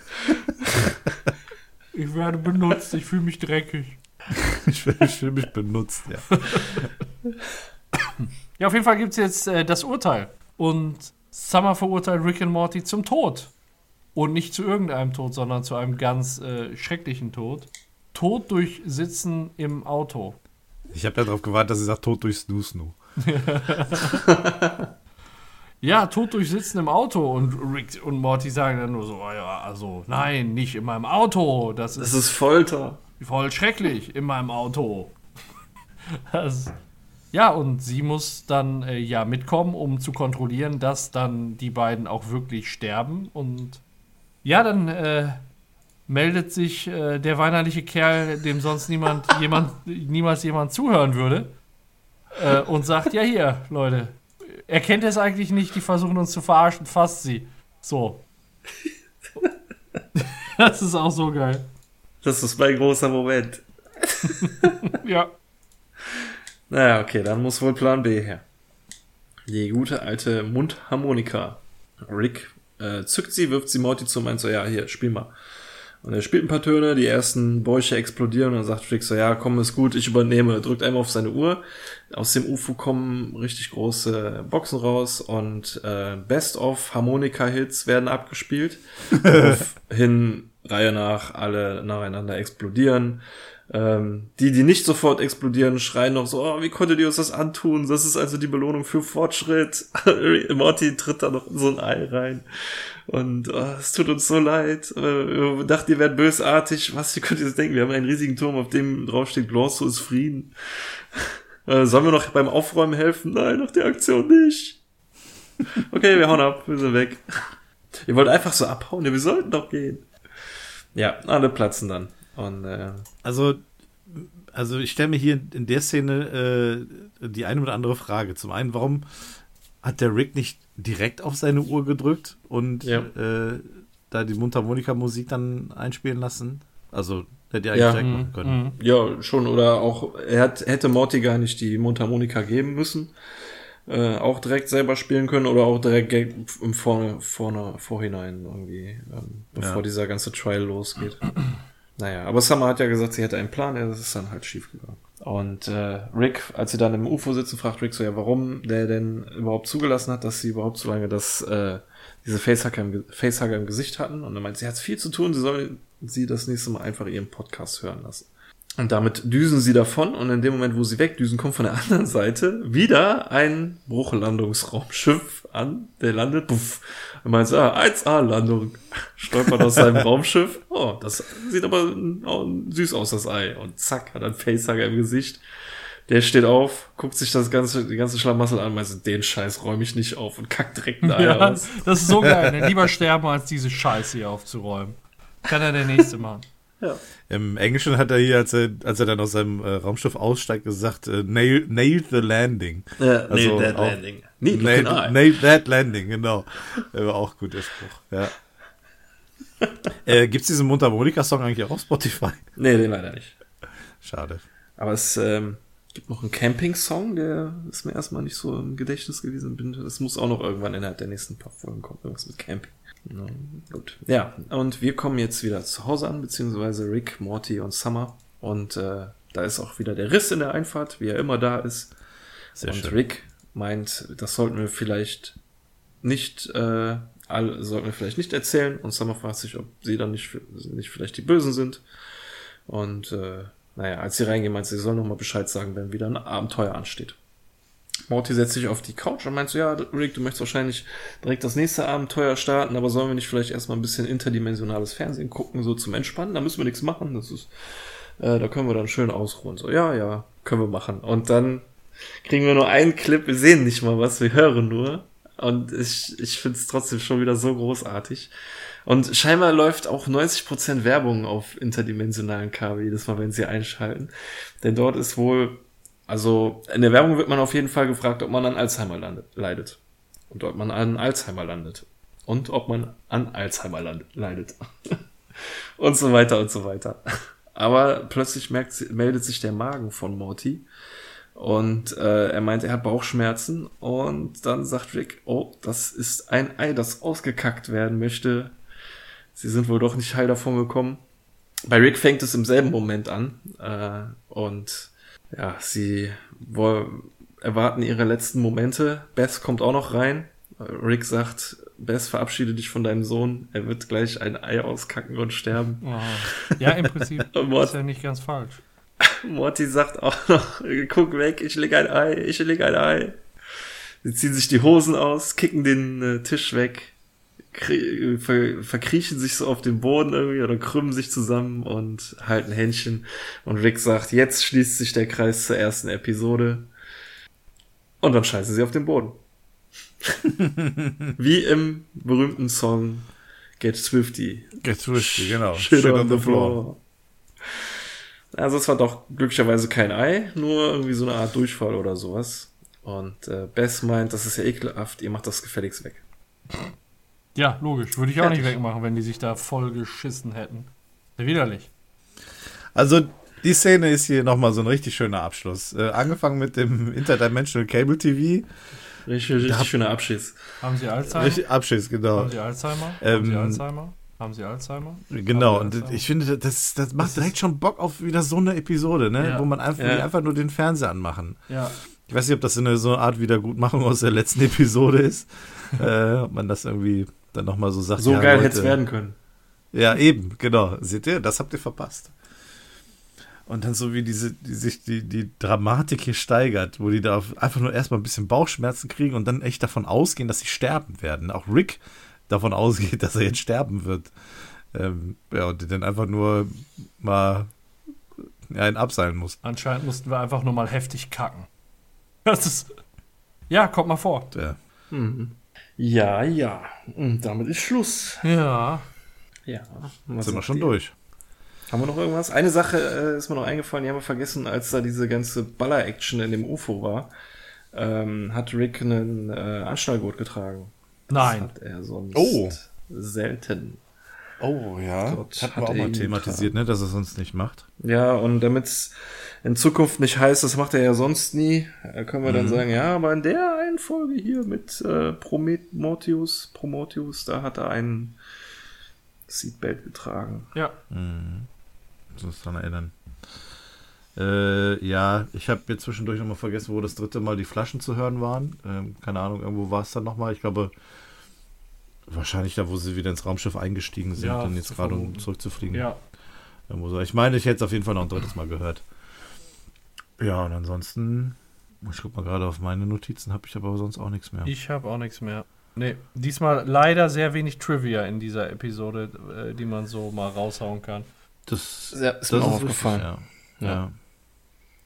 Ich werde benutzt, ich fühle mich dreckig. Ich will mich benutzt, ja. Ja, auf jeden Fall gibt es jetzt äh, das Urteil. Und Summer verurteilt Rick und Morty zum Tod. Und nicht zu irgendeinem Tod, sondern zu einem ganz äh, schrecklichen Tod. Tod durch Sitzen im Auto. Ich habe ja darauf gewartet, dass sie sagt, tot durch Snoo Snoo. Ja, Tod durch Sitzen im Auto. Und Rick und Morty sagen dann nur so, oh ja, also nein, nicht in meinem Auto. Das Das ist ist Folter. voll schrecklich in meinem Auto. Das, ja, und sie muss dann äh, ja mitkommen, um zu kontrollieren, dass dann die beiden auch wirklich sterben. Und ja, dann äh, meldet sich äh, der weinerliche Kerl, dem sonst niemand, jemand, niemals jemand zuhören würde, äh, und sagt: Ja, hier, Leute, erkennt es eigentlich nicht? Die versuchen uns zu verarschen, fasst sie. So. Das ist auch so geil. Das ist mein großer Moment. Ja. Naja, okay, dann muss wohl Plan B her. Die gute alte Mundharmonika. Rick äh, zückt sie, wirft sie Morty zu und meint so, ja, hier, spiel mal. Und er spielt ein paar Töne, die ersten Bäuche explodieren und dann sagt Rick so, ja, komm, ist gut, ich übernehme. Drückt einmal auf seine Uhr. Aus dem UFO kommen richtig große Boxen raus und äh, Best-of Harmonika-Hits werden abgespielt. hin, Reihe nach, alle nacheinander explodieren. Ähm, die, die nicht sofort explodieren, schreien noch so, oh, wie konntet ihr uns das antun? Das ist also die Belohnung für Fortschritt. Morty tritt da noch in so ein Ei rein. Und oh, es tut uns so leid. Äh, Wir dachten, ihr werdet bösartig. Was, wie könnt ihr das denken? Wir haben einen riesigen Turm, auf dem draufsteht, Glorso ist Frieden. Äh, sollen wir noch beim Aufräumen helfen? Nein, nach der Aktion nicht. Okay, wir hauen ab, wir sind weg. Ihr wollt einfach so abhauen? Ja, wir sollten doch gehen. Ja, alle platzen dann. Und äh, Also, also ich stelle mir hier in der Szene äh, die eine oder andere Frage. Zum einen, warum hat der Rick nicht direkt auf seine Uhr gedrückt und Ja. äh, da die Mundharmonika-Musik dann einspielen lassen? Also, hätte er Ja. eigentlich direkt machen können. Mhm. Ja, schon. Oder auch, er hat, hätte Morty gar nicht die Mundharmonika geben müssen. Äh, auch direkt selber spielen können oder auch direkt im vorne, vorne, vorhinein irgendwie, ähm, bevor Ja. dieser ganze Trial losgeht. Naja, aber Summer hat ja gesagt, sie hätte einen Plan, ja, das ist dann halt schief gegangen. Und äh, Rick, als sie dann im UFO sitzen, fragt Rick so, ja, warum der denn überhaupt zugelassen hat, dass sie überhaupt so lange das, äh, diese Facehugger im, Ge- Facehugger im Gesicht hatten. Und er meint, sie hat viel zu tun, sie soll sie das nächste Mal einfach ihren Podcast hören lassen. Und damit düsen sie davon und in dem Moment, wo sie wegdüsen, kommt von der anderen Seite wieder ein Bruchlandungsraumschiff an, der landet, puff, und meint ah, 1A-Landung, stolpert aus seinem Raumschiff, oh, das sieht aber süß aus, das Ei, und zack, hat ein Facehugger im Gesicht, der steht auf, guckt sich das ganze, die ganze Schlamassel an, meint den Scheiß räume ich nicht auf und kackt direkt ein Ei Ja, aus. das ist so geil. Ne? Lieber sterben, als diese Scheiße hier aufzuräumen. Kann er der Nächste machen. Im Englischen hat er hier, als er, als er dann aus seinem äh, Raumschiff aussteigt, gesagt, äh, nail, nail the landing. Äh, Also nailed that auch- landing. Neat Nail, nail that landing, genau. War auch gut, der Spruch. Ja. äh, Gibt es diesen Mundharmonika-Song eigentlich auch auf Spotify? Nee, den leider nicht. Schade. Aber es ähm, gibt noch einen Camping-Song, der ist mir erstmal nicht so im Gedächtnis gewesen. Bin- Das muss auch noch irgendwann innerhalb der nächsten paar Folgen kommen. Irgendwas mit Camping. Ja, gut. Ja, und wir kommen jetzt wieder zu Hause an, beziehungsweise Rick, Morty und Summer. Und äh, da ist auch wieder der Riss in der Einfahrt, wie er immer da ist. Sehr und schön. Rick meint, das sollten wir vielleicht nicht äh, alle sollten wir vielleicht nicht erzählen. Und Summer fragt sich, ob sie dann nicht, nicht vielleicht die Bösen sind. Und äh, naja, als sie reingehen, meint sie, sie soll nochmal Bescheid sagen, wenn wieder ein Abenteuer ansteht. Morty setzt sich auf die Couch und meint so, ja, Rick, du möchtest wahrscheinlich direkt das nächste Abenteuer starten, aber sollen wir nicht vielleicht erstmal ein bisschen interdimensionales Fernsehen gucken, so zum Entspannen? Da müssen wir nichts machen. Das ist, äh, da können wir dann schön ausruhen. So, ja, ja, können wir machen. Und dann kriegen wir nur einen Clip, wir sehen nicht mal was, wir hören nur. Und ich, ich finde es trotzdem schon wieder so großartig. Und scheinbar läuft auch 90% Werbung auf interdimensionalen Kabel jedes Mal, wenn sie einschalten. Denn dort ist wohl, also in der Werbung wird man auf jeden Fall gefragt, ob man an Alzheimer landet, leidet. Und ob man an Alzheimer landet. Und ob man an Alzheimer leidet. und so weiter und so weiter. Aber plötzlich merkt, meldet sich der Magen von Morty. Und äh, er meint, er hat Bauchschmerzen. Und dann sagt Rick, oh, das ist ein Ei, das ausgekackt werden möchte. Sie sind wohl doch nicht heil davon gekommen. Bei Rick fängt es im selben Moment an. Äh, und ja, sie wollen, erwarten ihre letzten Momente. Beth kommt auch noch rein. Rick sagt, Beth, verabschiede dich von deinem Sohn. Er wird gleich ein Ei auskacken und sterben. Oh. Ja, im Prinzip ist ja nicht ganz falsch. Morty sagt auch noch, guck weg, ich leg ein Ei, ich leg ein Ei. Sie ziehen sich die Hosen aus, kicken den äh, Tisch weg ver verkriechen sich so auf den Boden irgendwie oder krümmen sich zusammen und halten Händchen. Und Rick sagt, jetzt schließt sich der Kreis zur ersten Episode. Und dann scheißen sie auf den Boden. Wie im berühmten Song Get Swifty. Get Swifty, genau. Shit, Shit on, on, the floor. floor. Also es war doch glücklicherweise kein Ei, nur irgendwie so eine Art Durchfall oder sowas. Und äh, Bess meint, das ist ja ekelhaft, ihr macht das gefälligst weg. Ja, logisch. Würde ich auch nicht wegmachen, wenn die sich da voll geschissen hätten. Widerlich. Also, die Szene ist hier nochmal so ein richtig schöner Abschluss. Äh, angefangen mit dem Interdimensional Cable TV. Richtig, richtig hab, schöner Abschiss. Haben Sie Alzheimer? Richtig Abschiss, genau. Haben Sie Alzheimer? Ähm, Haben Sie Alzheimer? Haben Sie Alzheimer? Genau, Sie Alzheimer? und ich finde, das, das macht das direkt schon Bock auf wieder so eine Episode, ne? Ja. Wo man einfach, ja. einfach nur den Fernseher anmachen. Ja. Ich weiß nicht, ob das eine, so eine Art Wiedergutmachung aus der letzten Episode ist. äh, ob man das irgendwie dann nochmal so sagt. So ja, geil hätte es werden können. Ja, eben, genau. Seht ihr, das habt ihr verpasst. Und dann so wie diese, die sich die, die Dramatik hier steigert, wo die da einfach nur erstmal ein bisschen Bauchschmerzen kriegen und dann echt davon ausgehen, dass sie sterben werden. Auch Rick davon ausgeht, dass er jetzt sterben wird. Ähm, ja, und dann einfach nur mal ja, einen abseilen muss. Anscheinend mussten wir einfach nur mal heftig kacken. Das ist. Ja, kommt mal vor. Ja. Mhm. Ja, ja. Und damit ist Schluss. Ja. Ja. Was sind wir schon durch. Haben wir noch irgendwas? Eine Sache äh, ist mir noch eingefallen, die haben wir vergessen, als da diese ganze Baller-Action in dem UFO war. Ähm, hat Rick einen äh, Anschnallgurt getragen. Nein. Das hat er sonst oh. selten. Oh ja, Dort hat man auch mal thematisiert, ne, dass er sonst nicht macht. Ja, und damit es in Zukunft nicht heißt, das macht er ja sonst nie, äh, können wir mhm. dann sagen, ja, aber in der einen Folge hier mit äh, Prometheus, Prometheus, da hat er einen Seatbelt getragen. Ja. Mhm. Muss dran erinnern. Äh, ja, ich habe jetzt zwischendurch nochmal vergessen, wo das dritte Mal die Flaschen zu hören waren. Ähm, keine Ahnung, irgendwo war es dann nochmal. Ich glaube, wahrscheinlich da, wo sie wieder ins Raumschiff eingestiegen sind ja, und jetzt gerade um zurückzufliegen. Ja. Ich meine, ich hätte es auf jeden Fall noch ein drittes Mal gehört. Ja, und ansonsten, ich guck mal gerade auf meine Notizen, habe ich aber sonst auch nichts mehr. Ich habe auch nichts mehr. Nee, diesmal leider sehr wenig Trivia in dieser Episode, äh, die man so mal raushauen kann. Das, ja, ist das mir auch aufgefallen. ja. ja. ja.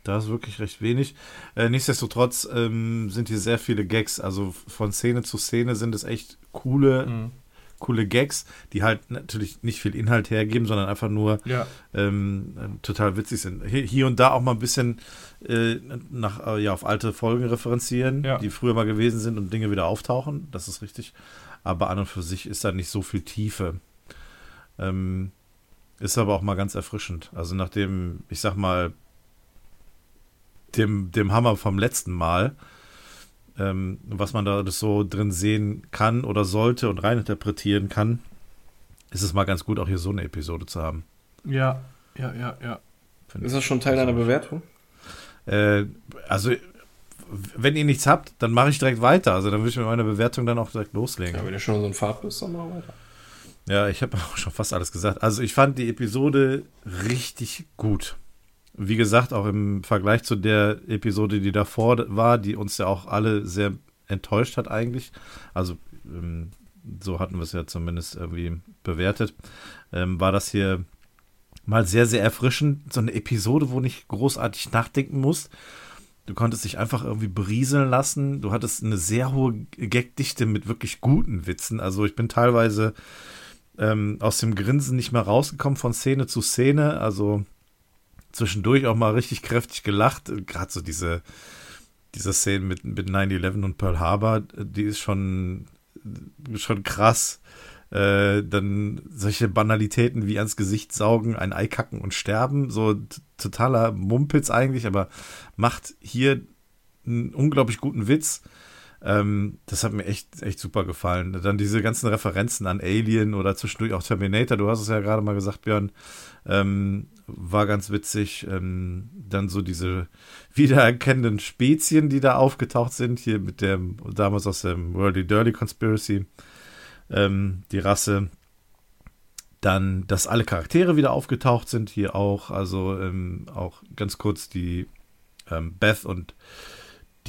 Da ist wirklich recht wenig. Äh, nichtsdestotrotz ähm, sind hier sehr viele Gags. Also von Szene zu Szene sind es echt coole mhm coole Gags, die halt natürlich nicht viel Inhalt hergeben, sondern einfach nur ja. ähm, total witzig sind. Hier, hier, und da auch mal ein bisschen äh, nach, äh, ja, auf alte Folgen referenzieren, ja. die früher mal gewesen sind und Dinge wieder auftauchen. Das ist richtig. Aber an und für sich ist da nicht so viel Tiefe. Ähm, ist aber auch mal ganz erfrischend. Also nachdem, ich sag mal, dem, dem Hammer vom letzten Mal, ähm, was man da so drin sehen kann oder sollte und reininterpretieren kann, ist es mal ganz gut, auch hier so eine Episode zu haben. Ja, ja, ja, ja. Ist das schon Teil deiner Bewertung? Äh, also wenn ihr nichts habt, dann mache ich direkt weiter. Also dann würde ich mit meiner Bewertung dann auch direkt loslegen. Ja, wenn ihr schon so ein Fahrt bist, dann mal weiter. Ja, ich habe auch schon fast alles gesagt. Also ich fand die Episode richtig gut. Wie gesagt, auch im Vergleich zu der Episode, die davor war, die uns ja auch alle sehr enttäuscht hat eigentlich. Also ähm, so hatten wir es ja zumindest irgendwie bewertet. Ähm, war das hier mal sehr, sehr erfrischend. So eine Episode, wo nicht großartig nachdenken musst. Du konntest dich einfach irgendwie berieseln lassen. Du hattest eine sehr hohe Gagdichte mit wirklich guten Witzen. Also ich bin teilweise ähm, aus dem Grinsen nicht mehr rausgekommen von Szene zu Szene. Also zwischendurch auch mal richtig kräftig gelacht. Gerade so diese, diese Szene mit, mit 9-11 und Pearl Harbor, die ist schon, schon krass. Äh, dann solche Banalitäten wie ans Gesicht saugen, ein Ei kacken und sterben, so totaler Mumpitz eigentlich, aber macht hier einen unglaublich guten Witz. Ähm, das hat mir echt, echt super gefallen. Dann diese ganzen Referenzen an Alien oder zwischendurch auch Terminator, du hast es ja gerade mal gesagt, Björn, ähm, war ganz witzig. Ähm, dann so diese wiedererkennenden Spezien, die da aufgetaucht sind, hier mit dem, damals aus dem Worldly Dirty Conspiracy, ähm, die Rasse. Dann, dass alle Charaktere wieder aufgetaucht sind, hier auch, also ähm, auch ganz kurz die ähm, Beth und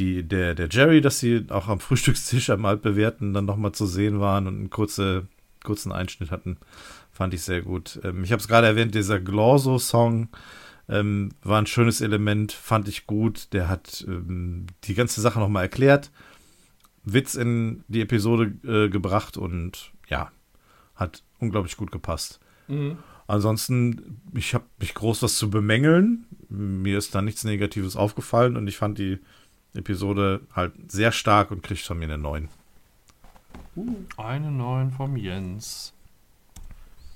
die, der, der Jerry, dass sie auch am Frühstückstisch am altbewährten dann nochmal zu sehen waren und einen kurze, kurzen Einschnitt hatten. Fand ich sehr gut. Ähm, ich habe es gerade erwähnt, dieser Glorso-Song ähm, war ein schönes Element, fand ich gut. Der hat ähm, die ganze Sache nochmal erklärt, Witz in die Episode äh, gebracht und ja, hat unglaublich gut gepasst. Mhm. Ansonsten, ich habe nicht groß was zu bemängeln. Mir ist da nichts Negatives aufgefallen und ich fand die Episode halt sehr stark und kriegt von mir eine 9. Uh, eine 9 vom Jens.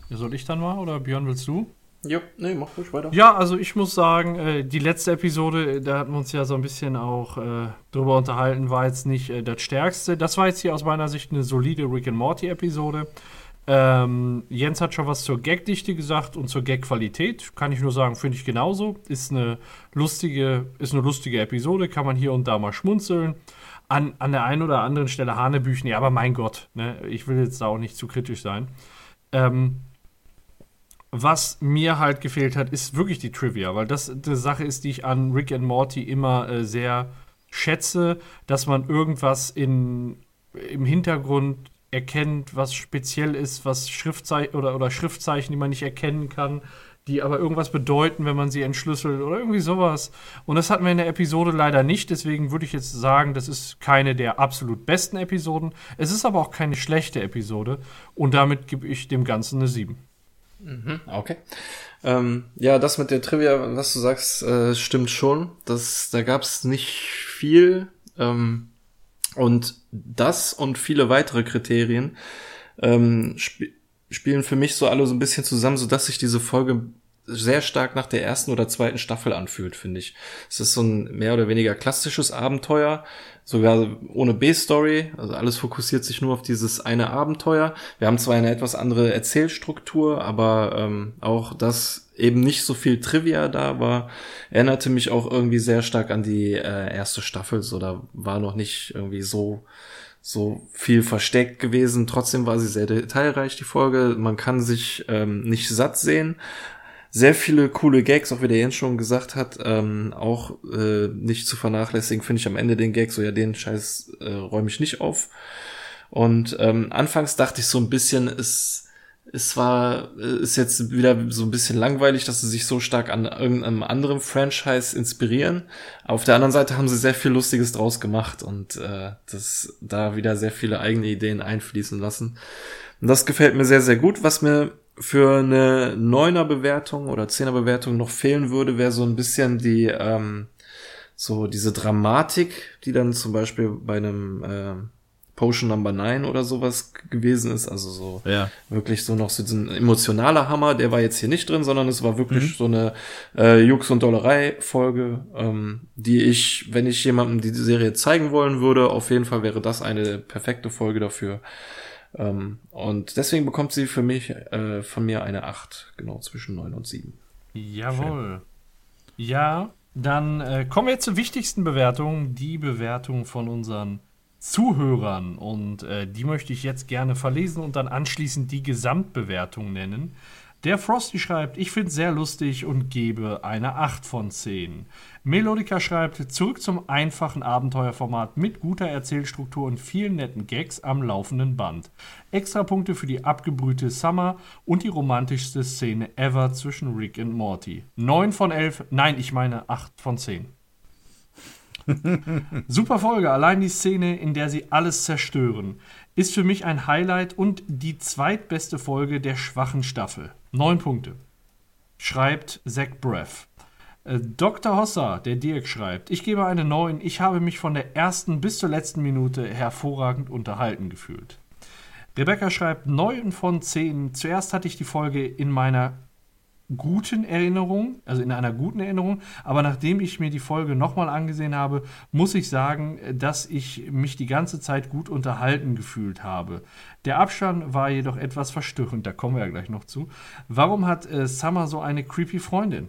Ja, soll ich dann mal oder Björn, willst du? Ja, nee, mach ruhig weiter. Ja, also ich muss sagen, äh, die letzte Episode, da hatten wir uns ja so ein bisschen auch äh, drüber unterhalten, war jetzt nicht äh, das Stärkste. Das war jetzt hier aus meiner Sicht eine solide Rick and Morty Episode. Ähm, Jens hat schon was zur Gagdichte gesagt und zur Gagqualität. Kann ich nur sagen, finde ich genauso. Ist eine lustige, ist eine lustige Episode, kann man hier und da mal schmunzeln. An, an der einen oder anderen Stelle Hanebüchen, ja, aber mein Gott, ne, ich will jetzt da auch nicht zu kritisch sein. Ähm, was mir halt gefehlt hat, ist wirklich die Trivia, weil das eine Sache ist, die ich an Rick and Morty immer äh, sehr schätze, dass man irgendwas in, im Hintergrund erkennt, was speziell ist, was Schriftzeichen oder, oder Schriftzeichen, die man nicht erkennen kann, die aber irgendwas bedeuten, wenn man sie entschlüsselt oder irgendwie sowas. Und das hatten wir in der Episode leider nicht, deswegen würde ich jetzt sagen, das ist keine der absolut besten Episoden. Es ist aber auch keine schlechte Episode und damit gebe ich dem Ganzen eine 7. Mhm, okay. Ähm, ja, das mit der Trivia, was du sagst, äh, stimmt schon. Das, da gab es nicht viel. Ähm, und das und viele weitere Kriterien ähm, sp spielen für mich so alle so ein bisschen zusammen, so dass sich diese Folge sehr stark nach der ersten oder zweiten Staffel anfühlt, finde ich. Es ist so ein mehr oder weniger klassisches Abenteuer, sogar ohne B-Story. Also alles fokussiert sich nur auf dieses eine Abenteuer. Wir haben zwar eine etwas andere Erzählstruktur, aber ähm, auch das eben nicht so viel Trivia da war, erinnerte mich auch irgendwie sehr stark an die äh, erste Staffel. So, da war noch nicht irgendwie so so viel versteckt gewesen. Trotzdem war sie sehr detailreich, die Folge. Man kann sich ähm, nicht satt sehen, sehr viele coole Gags, auch wie der Jens schon gesagt hat, ähm, auch äh, nicht zu vernachlässigen, finde ich am Ende den Gag, so ja, den Scheiß äh, räume ich nicht auf. Und ähm, anfangs dachte ich so ein bisschen, es, es war, äh, ist jetzt wieder so ein bisschen langweilig, dass sie sich so stark an irgendeinem anderen Franchise inspirieren. Auf der anderen Seite haben sie sehr viel Lustiges draus gemacht und äh, das da wieder sehr viele eigene Ideen einfließen lassen. Und das gefällt mir sehr, sehr gut. Was mir für eine neuner Bewertung oder zehner Bewertung noch fehlen würde, wäre so ein bisschen die ähm, so diese Dramatik, die dann zum Beispiel bei einem äh, Potion Number 9 oder sowas gewesen ist. Also so ja. wirklich so noch so ein emotionaler Hammer, der war jetzt hier nicht drin, sondern es war wirklich mhm. so eine äh, Jux und Dollerei-Folge, ähm, die ich, wenn ich jemandem die Serie zeigen wollen würde, auf jeden Fall wäre das eine perfekte Folge dafür. Ähm, und deswegen bekommt sie für mich, äh, von mir eine 8, genau, zwischen 9 und 7. Jawohl. Schön. Ja, Dann äh, kommen wir jetzt zur wichtigsten Bewertung, die Bewertung von unseren Zuhörern. Und äh, die möchte ich jetzt gerne verlesen und dann anschließend die Gesamtbewertung nennen. Der Frosty schreibt, ich finde es sehr lustig und gebe eine 8 von 10. Melodica schreibt, zurück zum einfachen Abenteuerformat mit guter Erzählstruktur und vielen netten Gags am laufenden Band. Extrapunkte für die abgebrühte Summer und die romantischste Szene ever zwischen Rick und Morty. 9 von 11, nein, ich meine 8 von 10. Super Folge, allein die Szene, in der sie alles zerstören, ist für mich ein Highlight und die zweitbeste Folge der schwachen Staffel. Neun Punkte. Schreibt Zach Breath. Äh, Dr. Hossa, der Dirk schreibt, ich gebe eine 9. Ich habe mich von der ersten bis zur letzten Minute hervorragend unterhalten gefühlt. Rebecca schreibt 9 von 10. Zuerst hatte ich die Folge in meiner guten Erinnerung, also in einer guten Erinnerung, aber nachdem ich mir die Folge nochmal angesehen habe, muss ich sagen, dass ich mich die ganze Zeit gut unterhalten gefühlt habe. Der Abstand war jedoch etwas verstörend, da kommen wir ja gleich noch zu. Warum hat äh, Summer so eine creepy Freundin?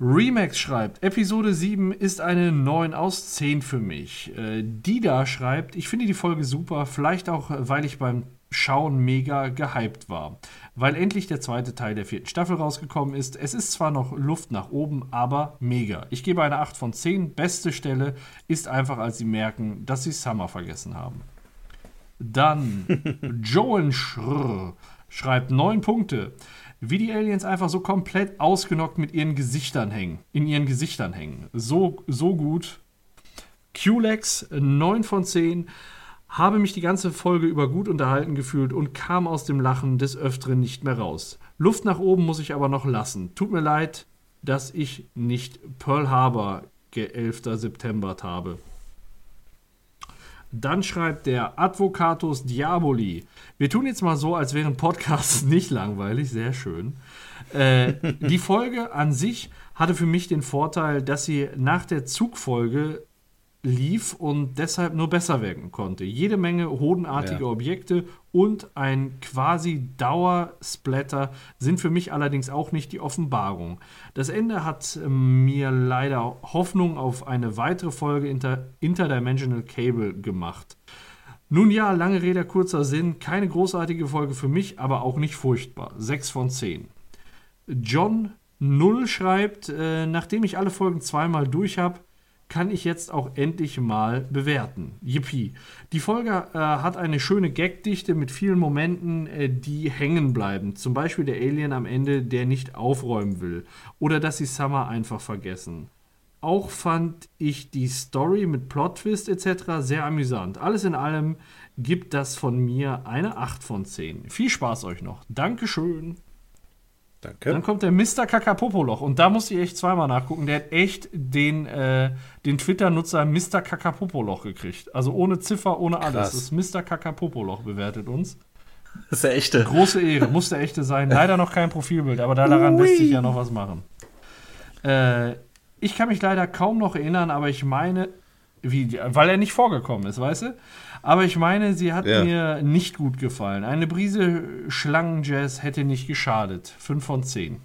Remax schreibt, Episode 7 ist eine 9 aus 10 für mich. Äh, Dida schreibt, ich finde die Folge super, vielleicht auch, weil ich beim Schauen mega gehypt war. Weil endlich der zweite Teil der vierten Staffel rausgekommen ist. Es ist zwar noch Luft nach oben, aber mega. Ich gebe eine 8 von 10. Beste Stelle ist einfach, als sie merken, dass sie Summer vergessen haben. Dann Joan Schrr schreibt 9 Punkte. Wie die Aliens einfach so komplett ausgenockt mit ihren Gesichtern hängen. In ihren Gesichtern hängen. So, so gut. QLEX 9 von 10 habe mich die ganze Folge über gut unterhalten gefühlt und kam aus dem Lachen des Öfteren nicht mehr raus. Luft nach oben muss ich aber noch lassen. Tut mir leid, dass ich nicht Pearl Harbor 11. September habe. Dann schreibt der Advocatus Diaboli. Wir tun jetzt mal so, als wären Podcasts nicht langweilig. Sehr schön. Äh, die Folge an sich hatte für mich den Vorteil, dass sie nach der Zugfolge lief und deshalb nur besser werden konnte. Jede Menge hodenartige ja. Objekte und ein quasi Dauersplatter sind für mich allerdings auch nicht die Offenbarung. Das Ende hat ähm, mir leider Hoffnung auf eine weitere Folge Inter Interdimensional Cable gemacht. Nun ja, lange Rede, kurzer Sinn, keine großartige Folge für mich, aber auch nicht furchtbar. 6 von 10. John Null schreibt, äh, nachdem ich alle Folgen zweimal durch habe, kann ich jetzt auch endlich mal bewerten. Yippie. Die Folge äh, hat eine schöne Gagdichte mit vielen Momenten, äh, die hängen bleiben. Zum Beispiel der Alien am Ende, der nicht aufräumen will. Oder dass sie Summer einfach vergessen. Auch fand ich die Story mit Plot-Twist etc. sehr amüsant. Alles in allem gibt das von mir eine 8 von 10. Viel Spaß euch noch. Dankeschön. Danke. Dann kommt der Mr. Kakapopoloch und da muss ich echt zweimal nachgucken. Der hat echt den, äh, den Twitter-Nutzer Mr. Kakapopoloch gekriegt. Also ohne Ziffer, ohne alles. Krass. Das ist Mr. Kakapopoloch bewertet uns. Das ist der echte. Große Ehre, muss der echte sein. Leider noch kein Profilbild, aber daran lässt sich ja noch was machen. Äh, ich kann mich leider kaum noch erinnern, aber ich meine, wie, weil er nicht vorgekommen ist, weißt du? Aber ich meine, sie hat ja. mir nicht gut gefallen. Eine Brise Schlangenjazz hätte nicht geschadet. 5 von 10.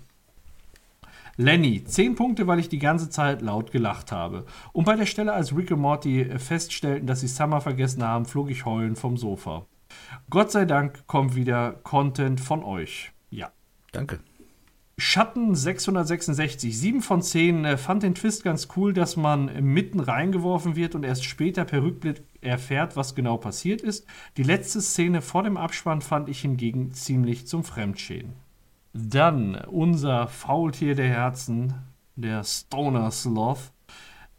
Lenny, 10 Punkte, weil ich die ganze Zeit laut gelacht habe. Und bei der Stelle, als Rick und Morty feststellten, dass sie Summer vergessen haben, flog ich heulend vom Sofa. Gott sei Dank kommt wieder Content von euch. Ja. Danke. Schatten 666, 7 von 10, äh, fand den Twist ganz cool, dass man mitten reingeworfen wird und erst später per Rückblick erfährt, was genau passiert ist. Die letzte Szene vor dem Abspann fand ich hingegen ziemlich zum Fremdschäden. Dann unser Faultier der Herzen, der Stoner Sloth.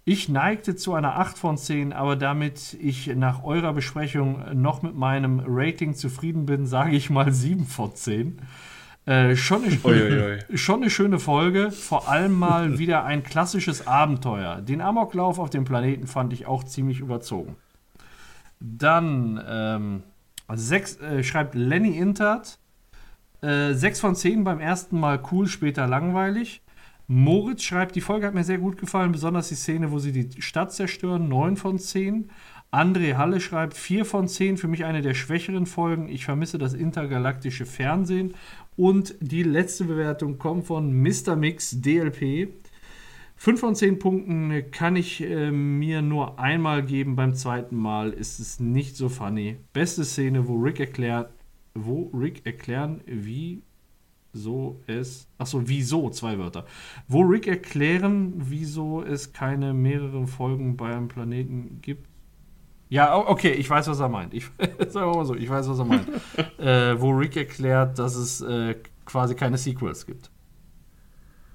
Ich neigte zu einer 8 von 10, aber damit ich nach eurer Besprechung noch mit meinem Rating zufrieden bin, sage ich mal 7 von 10. Äh, schon, eine, schon eine schöne Folge. Vor allem mal wieder ein klassisches Abenteuer. Den Amoklauf auf dem Planeten fand ich auch ziemlich überzogen. Dann ähm, sechs, äh, schreibt Lenny Intert. Äh, 6 von 10 beim ersten Mal cool, später langweilig. Moritz schreibt, die Folge hat mir sehr gut gefallen, besonders die Szene, wo sie die Stadt zerstören. 9 von 10. André Halle schreibt 4 von 10, für mich eine der schwächeren Folgen. Ich vermisse das intergalaktische Fernsehen und die letzte Bewertung kommt von Mr. Mix DLP. 5 von 10 Punkten kann ich äh, mir nur einmal geben. Beim zweiten Mal ist es nicht so funny. Beste Szene, wo Rick erklärt, wo Rick erklären, wie so es. Achso, wieso, zwei Wörter. Wo Rick erklären, wieso es keine mehreren Folgen bei einem Planeten gibt. Ja, okay, ich weiß, was er meint. Ich, sagen wir mal so, ich weiß, was er meint. äh, wo Rick erklärt, dass es äh, quasi keine Sequels gibt.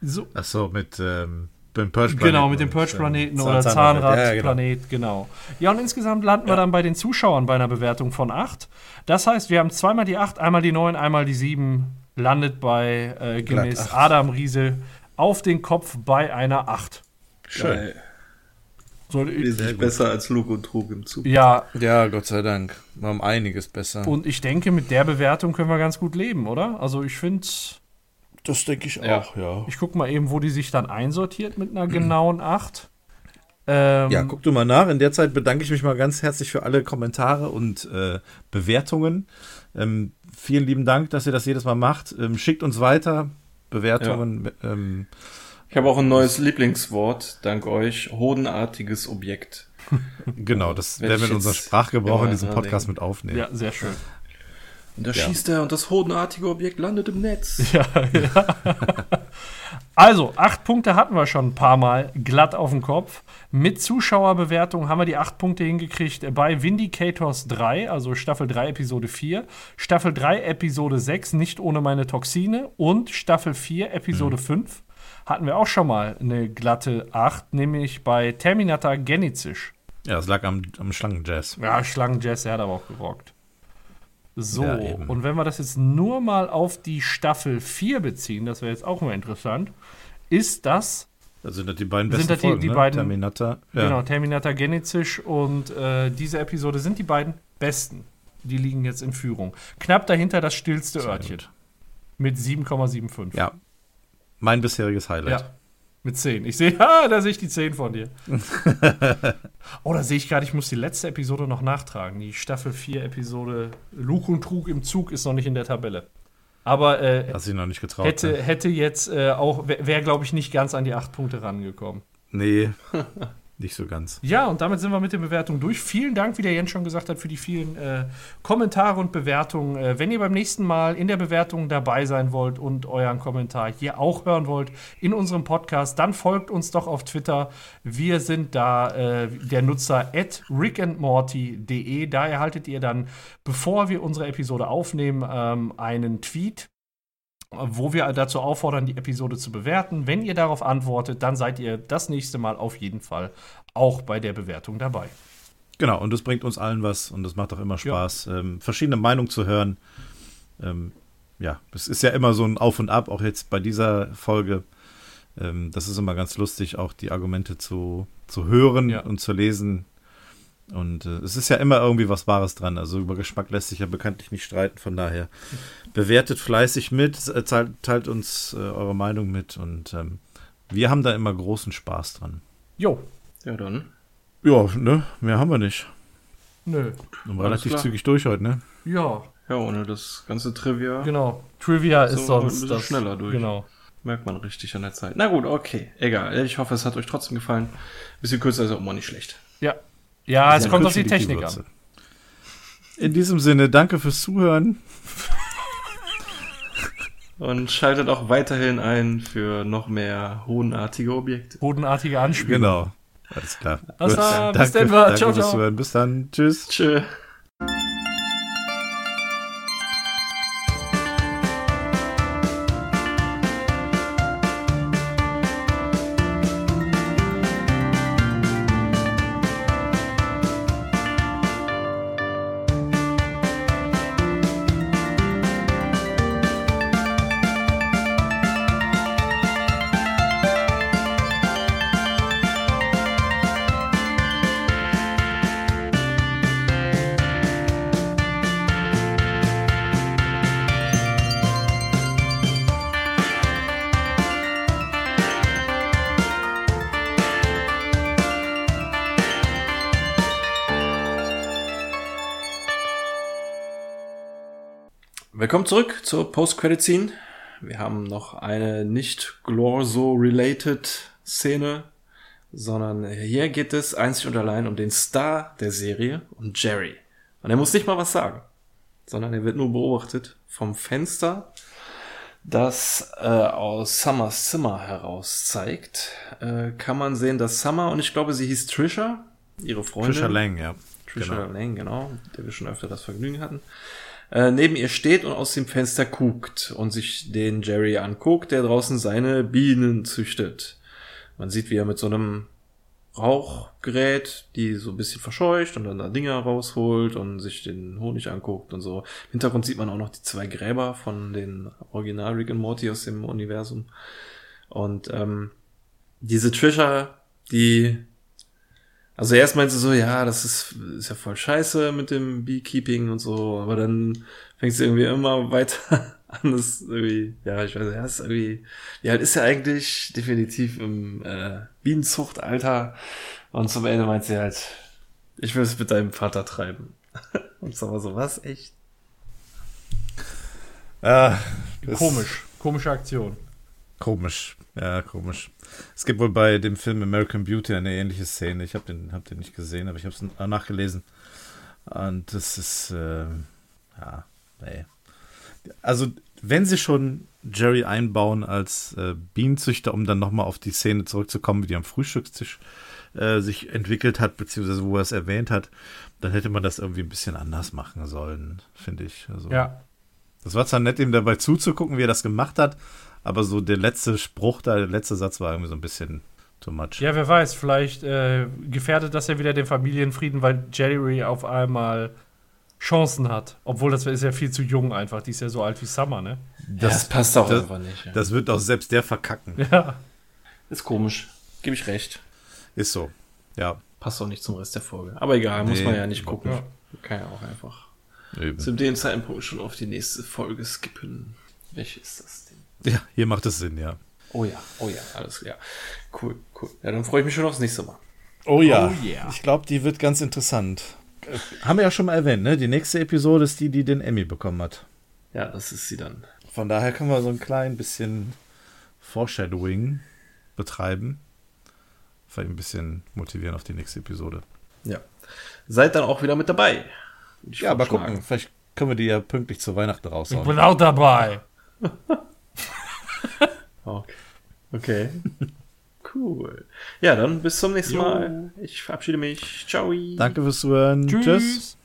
So, Ach so, mit ähm, dem Purge Genau, mit dem Purge-Planeten oder Zahnradplanet. Ja, Zahnradplanet, genau. Ja, und insgesamt landen wir dann bei den Zuschauern bei einer Bewertung von 8. Das heißt, wir haben zweimal die 8, einmal die 9, einmal die 7, landet bei äh, gemäß. Adam Riese auf den Kopf bei einer 8. Geil. So, ich, Wesentlich besser als Lug und Trug im Zug. ja, Ja, Gott sei Dank. Wir haben einiges besser. und ich denke, mit der Bewertung können wir ganz gut leben, oder? Also ich finde, das denke ich Ja. auch, ja. ich gucke mal eben, wo die sich dann einsortiert mit einer genauen 8. Ähm, Ja, guck du mal nach. In der Zeit bedanke ich mich mal ganz herzlich für alle Kommentare und äh, Bewertungen. Ähm, vielen lieben Dank, dass ihr das jedes Mal macht. Ähm, schickt uns weiter Bewertungen. Ähm, Ich habe auch ein neues Lieblingswort, dank euch. Hodenartiges Objekt. genau, das Werd werden wir in unser jetzt Sprachgebrauch in diesem Podcast denken. mit aufnehmen. ja, sehr schön. Und da schießt er und das hodenartige Objekt landet im Netz. Ja, ja. Also, acht Punkte hatten wir schon ein paar Mal glatt auf dem Kopf. Mit Zuschauerbewertung haben wir die acht Punkte hingekriegt bei Vindicators 3, also Staffel 3, Episode 4, Staffel 3, Episode 6, nicht ohne meine Toxine und Staffel 4, Episode 5 hatten wir auch schon mal eine glatte 8, nämlich bei Terminator Genesis. Ja, das lag am, am Schlangenjazz. Ja, Schlangenjazz, der hat aber auch gerockt. So, Ja, und wenn wir das jetzt nur mal auf die Staffel 4 beziehen, das wäre jetzt auch mal interessant, ist das, Das sind das die beiden Sind besten das die- Folgen, die ne? beiden- Terminator. Ja. genau, Terminator Genesis und äh, diese Episode sind die beiden besten. Die liegen jetzt in Führung. Knapp dahinter das stillste Örtchen mit 7,75. ja. Mein bisheriges Highlight. Ja, mit 10. Ich sehe, ah, da sehe ich die 10 von dir. oh, da sehe ich gerade, ich muss die letzte Episode noch nachtragen. Die Staffel 4 Episode Luch und Trug im Zug ist noch nicht in der Tabelle. Aber äh, Hast noch nicht getraut. hätte, ne? hätte jetzt äh, auch, wäre, wär, glaube ich, nicht ganz an die 8 Punkte rangekommen. Nee, nicht so ganz. Ja, und damit sind wir mit der Bewertung durch. Vielen Dank, wie der Jens schon gesagt hat, für die vielen äh, Kommentare und Bewertungen. Äh, wenn ihr beim nächsten Mal in der Bewertung dabei sein wollt und euren Kommentar hier auch hören wollt in unserem Podcast, dann folgt uns doch auf Twitter. Wir sind da äh, der Nutzer at rickandmorty.de. Da erhaltet ihr dann, bevor wir unsere Episode aufnehmen, ähm, einen Tweet wo wir dazu auffordern, die Episode zu bewerten. Wenn ihr darauf antwortet, dann seid ihr das nächste Mal auf jeden Fall auch bei der Bewertung dabei. Genau, und das bringt uns allen was und das macht auch immer Spaß, ähm, verschiedene Meinungen zu hören. Ähm, ja, es ist ja immer so ein Auf und Ab, auch jetzt bei dieser Folge. Ähm, das ist immer ganz lustig, auch die Argumente zu, zu hören Ja. und zu lesen. Und äh, es ist ja immer irgendwie was Wahres dran. Also über Geschmack lässt sich ja bekanntlich nicht streiten. Von daher bewertet fleißig mit, äh, teilt, teilt uns äh, eure Meinung mit und ähm, wir haben da immer großen Spaß dran. Jo, Ja, dann. Ja, ne, mehr haben wir nicht. nö. Und relativ zügig durch heute, ne? Ja, Ja, ohne das ganze Trivia genau. Trivia So, ist sonst ein bisschen das. schneller durch. Genau. merkt man richtig an der Zeit. Na gut, okay. Egal. Ich hoffe, es hat euch trotzdem gefallen. Bisschen kürzer ist auch mal nicht schlecht. Ja. Ja, es kommt auf die Technik Gewürze. an. In diesem Sinne, danke fürs Zuhören. Und schaltet auch weiterhin ein für noch mehr hohenartige Objekte. Bodenartige Anspielung. Genau. Alles klar. Alles Gut. klar, bis danke, dann, Ciao, fürs ciao. Zuhören. Bis dann. Tschüss. Tschö. Willkommen zurück zur Post-Credit-Scene. Wir haben noch eine nicht Glorso-related Szene, sondern hier geht es einzig und allein um den Star der Serie, um Jerry. Und er muss nicht mal was sagen, sondern er wird nur beobachtet vom Fenster, das äh, aus Summers Zimmer heraus zeigt. Äh, kann man sehen, dass Summer, und ich glaube, sie hieß Trisha, ihre Freundin. Trisha Lang, ja. Trisha genau. Lang, genau, der wir schon öfter das Vergnügen hatten. Äh, neben ihr steht und aus dem Fenster guckt und sich den Jerry anguckt, der draußen seine Bienen züchtet. Man sieht, wie er mit so einem Rauchgerät, die so ein bisschen verscheucht und dann da Dinger rausholt und sich den Honig anguckt und so. Im Hintergrund sieht man auch noch die zwei Gräber von den Original Rick und Morty aus dem Universum. Und ähm, diese Trisha, die also erst meinte sie so, ja, das ist, ist ja voll scheiße mit dem Beekeeping und so, aber dann fängt sie irgendwie immer weiter an, das irgendwie, ja, ich weiß nicht, ja, ist irgendwie, wie alt ist ja eigentlich definitiv im äh, Bienenzuchtalter und zum Ende meint sie halt, ich will es mit deinem Vater treiben. und so war so, was, echt? Ah, komisch, komische Aktion. Komisch, ja, komisch. Es gibt wohl bei dem Film American Beauty eine ähnliche Szene. Ich habe den, hab den nicht gesehen, aber ich habe es nachgelesen. Und das ist, äh, ja, nee. Also, wenn sie schon Jerry einbauen als äh, Bienenzüchter, um dann nochmal auf die Szene zurückzukommen, wie die am Frühstückstisch äh, sich entwickelt hat, beziehungsweise wo er es erwähnt hat, dann hätte man das irgendwie ein bisschen anders machen sollen, finde ich. Also, ja. Das war zwar nett, ihm dabei zuzugucken, wie er das gemacht hat, aber so der letzte Spruch da, der letzte Satz war irgendwie so ein bisschen too much. Ja, wer weiß, vielleicht äh, gefährdet das ja wieder den Familienfrieden, weil Jerry auf einmal Chancen hat. Obwohl das ist ja viel zu jung einfach. Die ist ja so alt wie Summer, ne? Das, ja, das passt auch das, einfach nicht. Ja. Das wird auch selbst der verkacken. Ja. Ist komisch. Gebe ich recht. Ist so. Ja. Passt auch nicht zum Rest der Folge. Aber egal, nee, muss man ja nicht gucken. Ja. Kann ja auch einfach Eben. zu dem Zeitpunkt schon auf die nächste Folge skippen. Welche ist das? Ja, hier macht es Sinn, ja. Oh ja, oh ja, alles klar. Cool, cool. Ja, dann freue ich mich schon aufs nächste Mal. Oh ja. Oh yeah. Ich glaube, die wird ganz interessant. Haben wir ja schon mal erwähnt, ne? Die nächste Episode ist die, die den Emmy bekommen hat. Ja, das ist sie dann. Von daher können wir so ein klein bisschen Foreshadowing betreiben. Vielleicht ein bisschen motivieren auf die nächste Episode. Ja. Seid dann auch wieder mit dabei. Ja, aber gucken. Vielleicht können wir die ja pünktlich zu Weihnachten raushauen. Ich bin auch dabei. okay. okay. Cool. Ja, dann bis zum nächsten jo. Mal. Ich verabschiede mich. Ciao. Danke fürs Zuhören. Tschüss. Tschüss.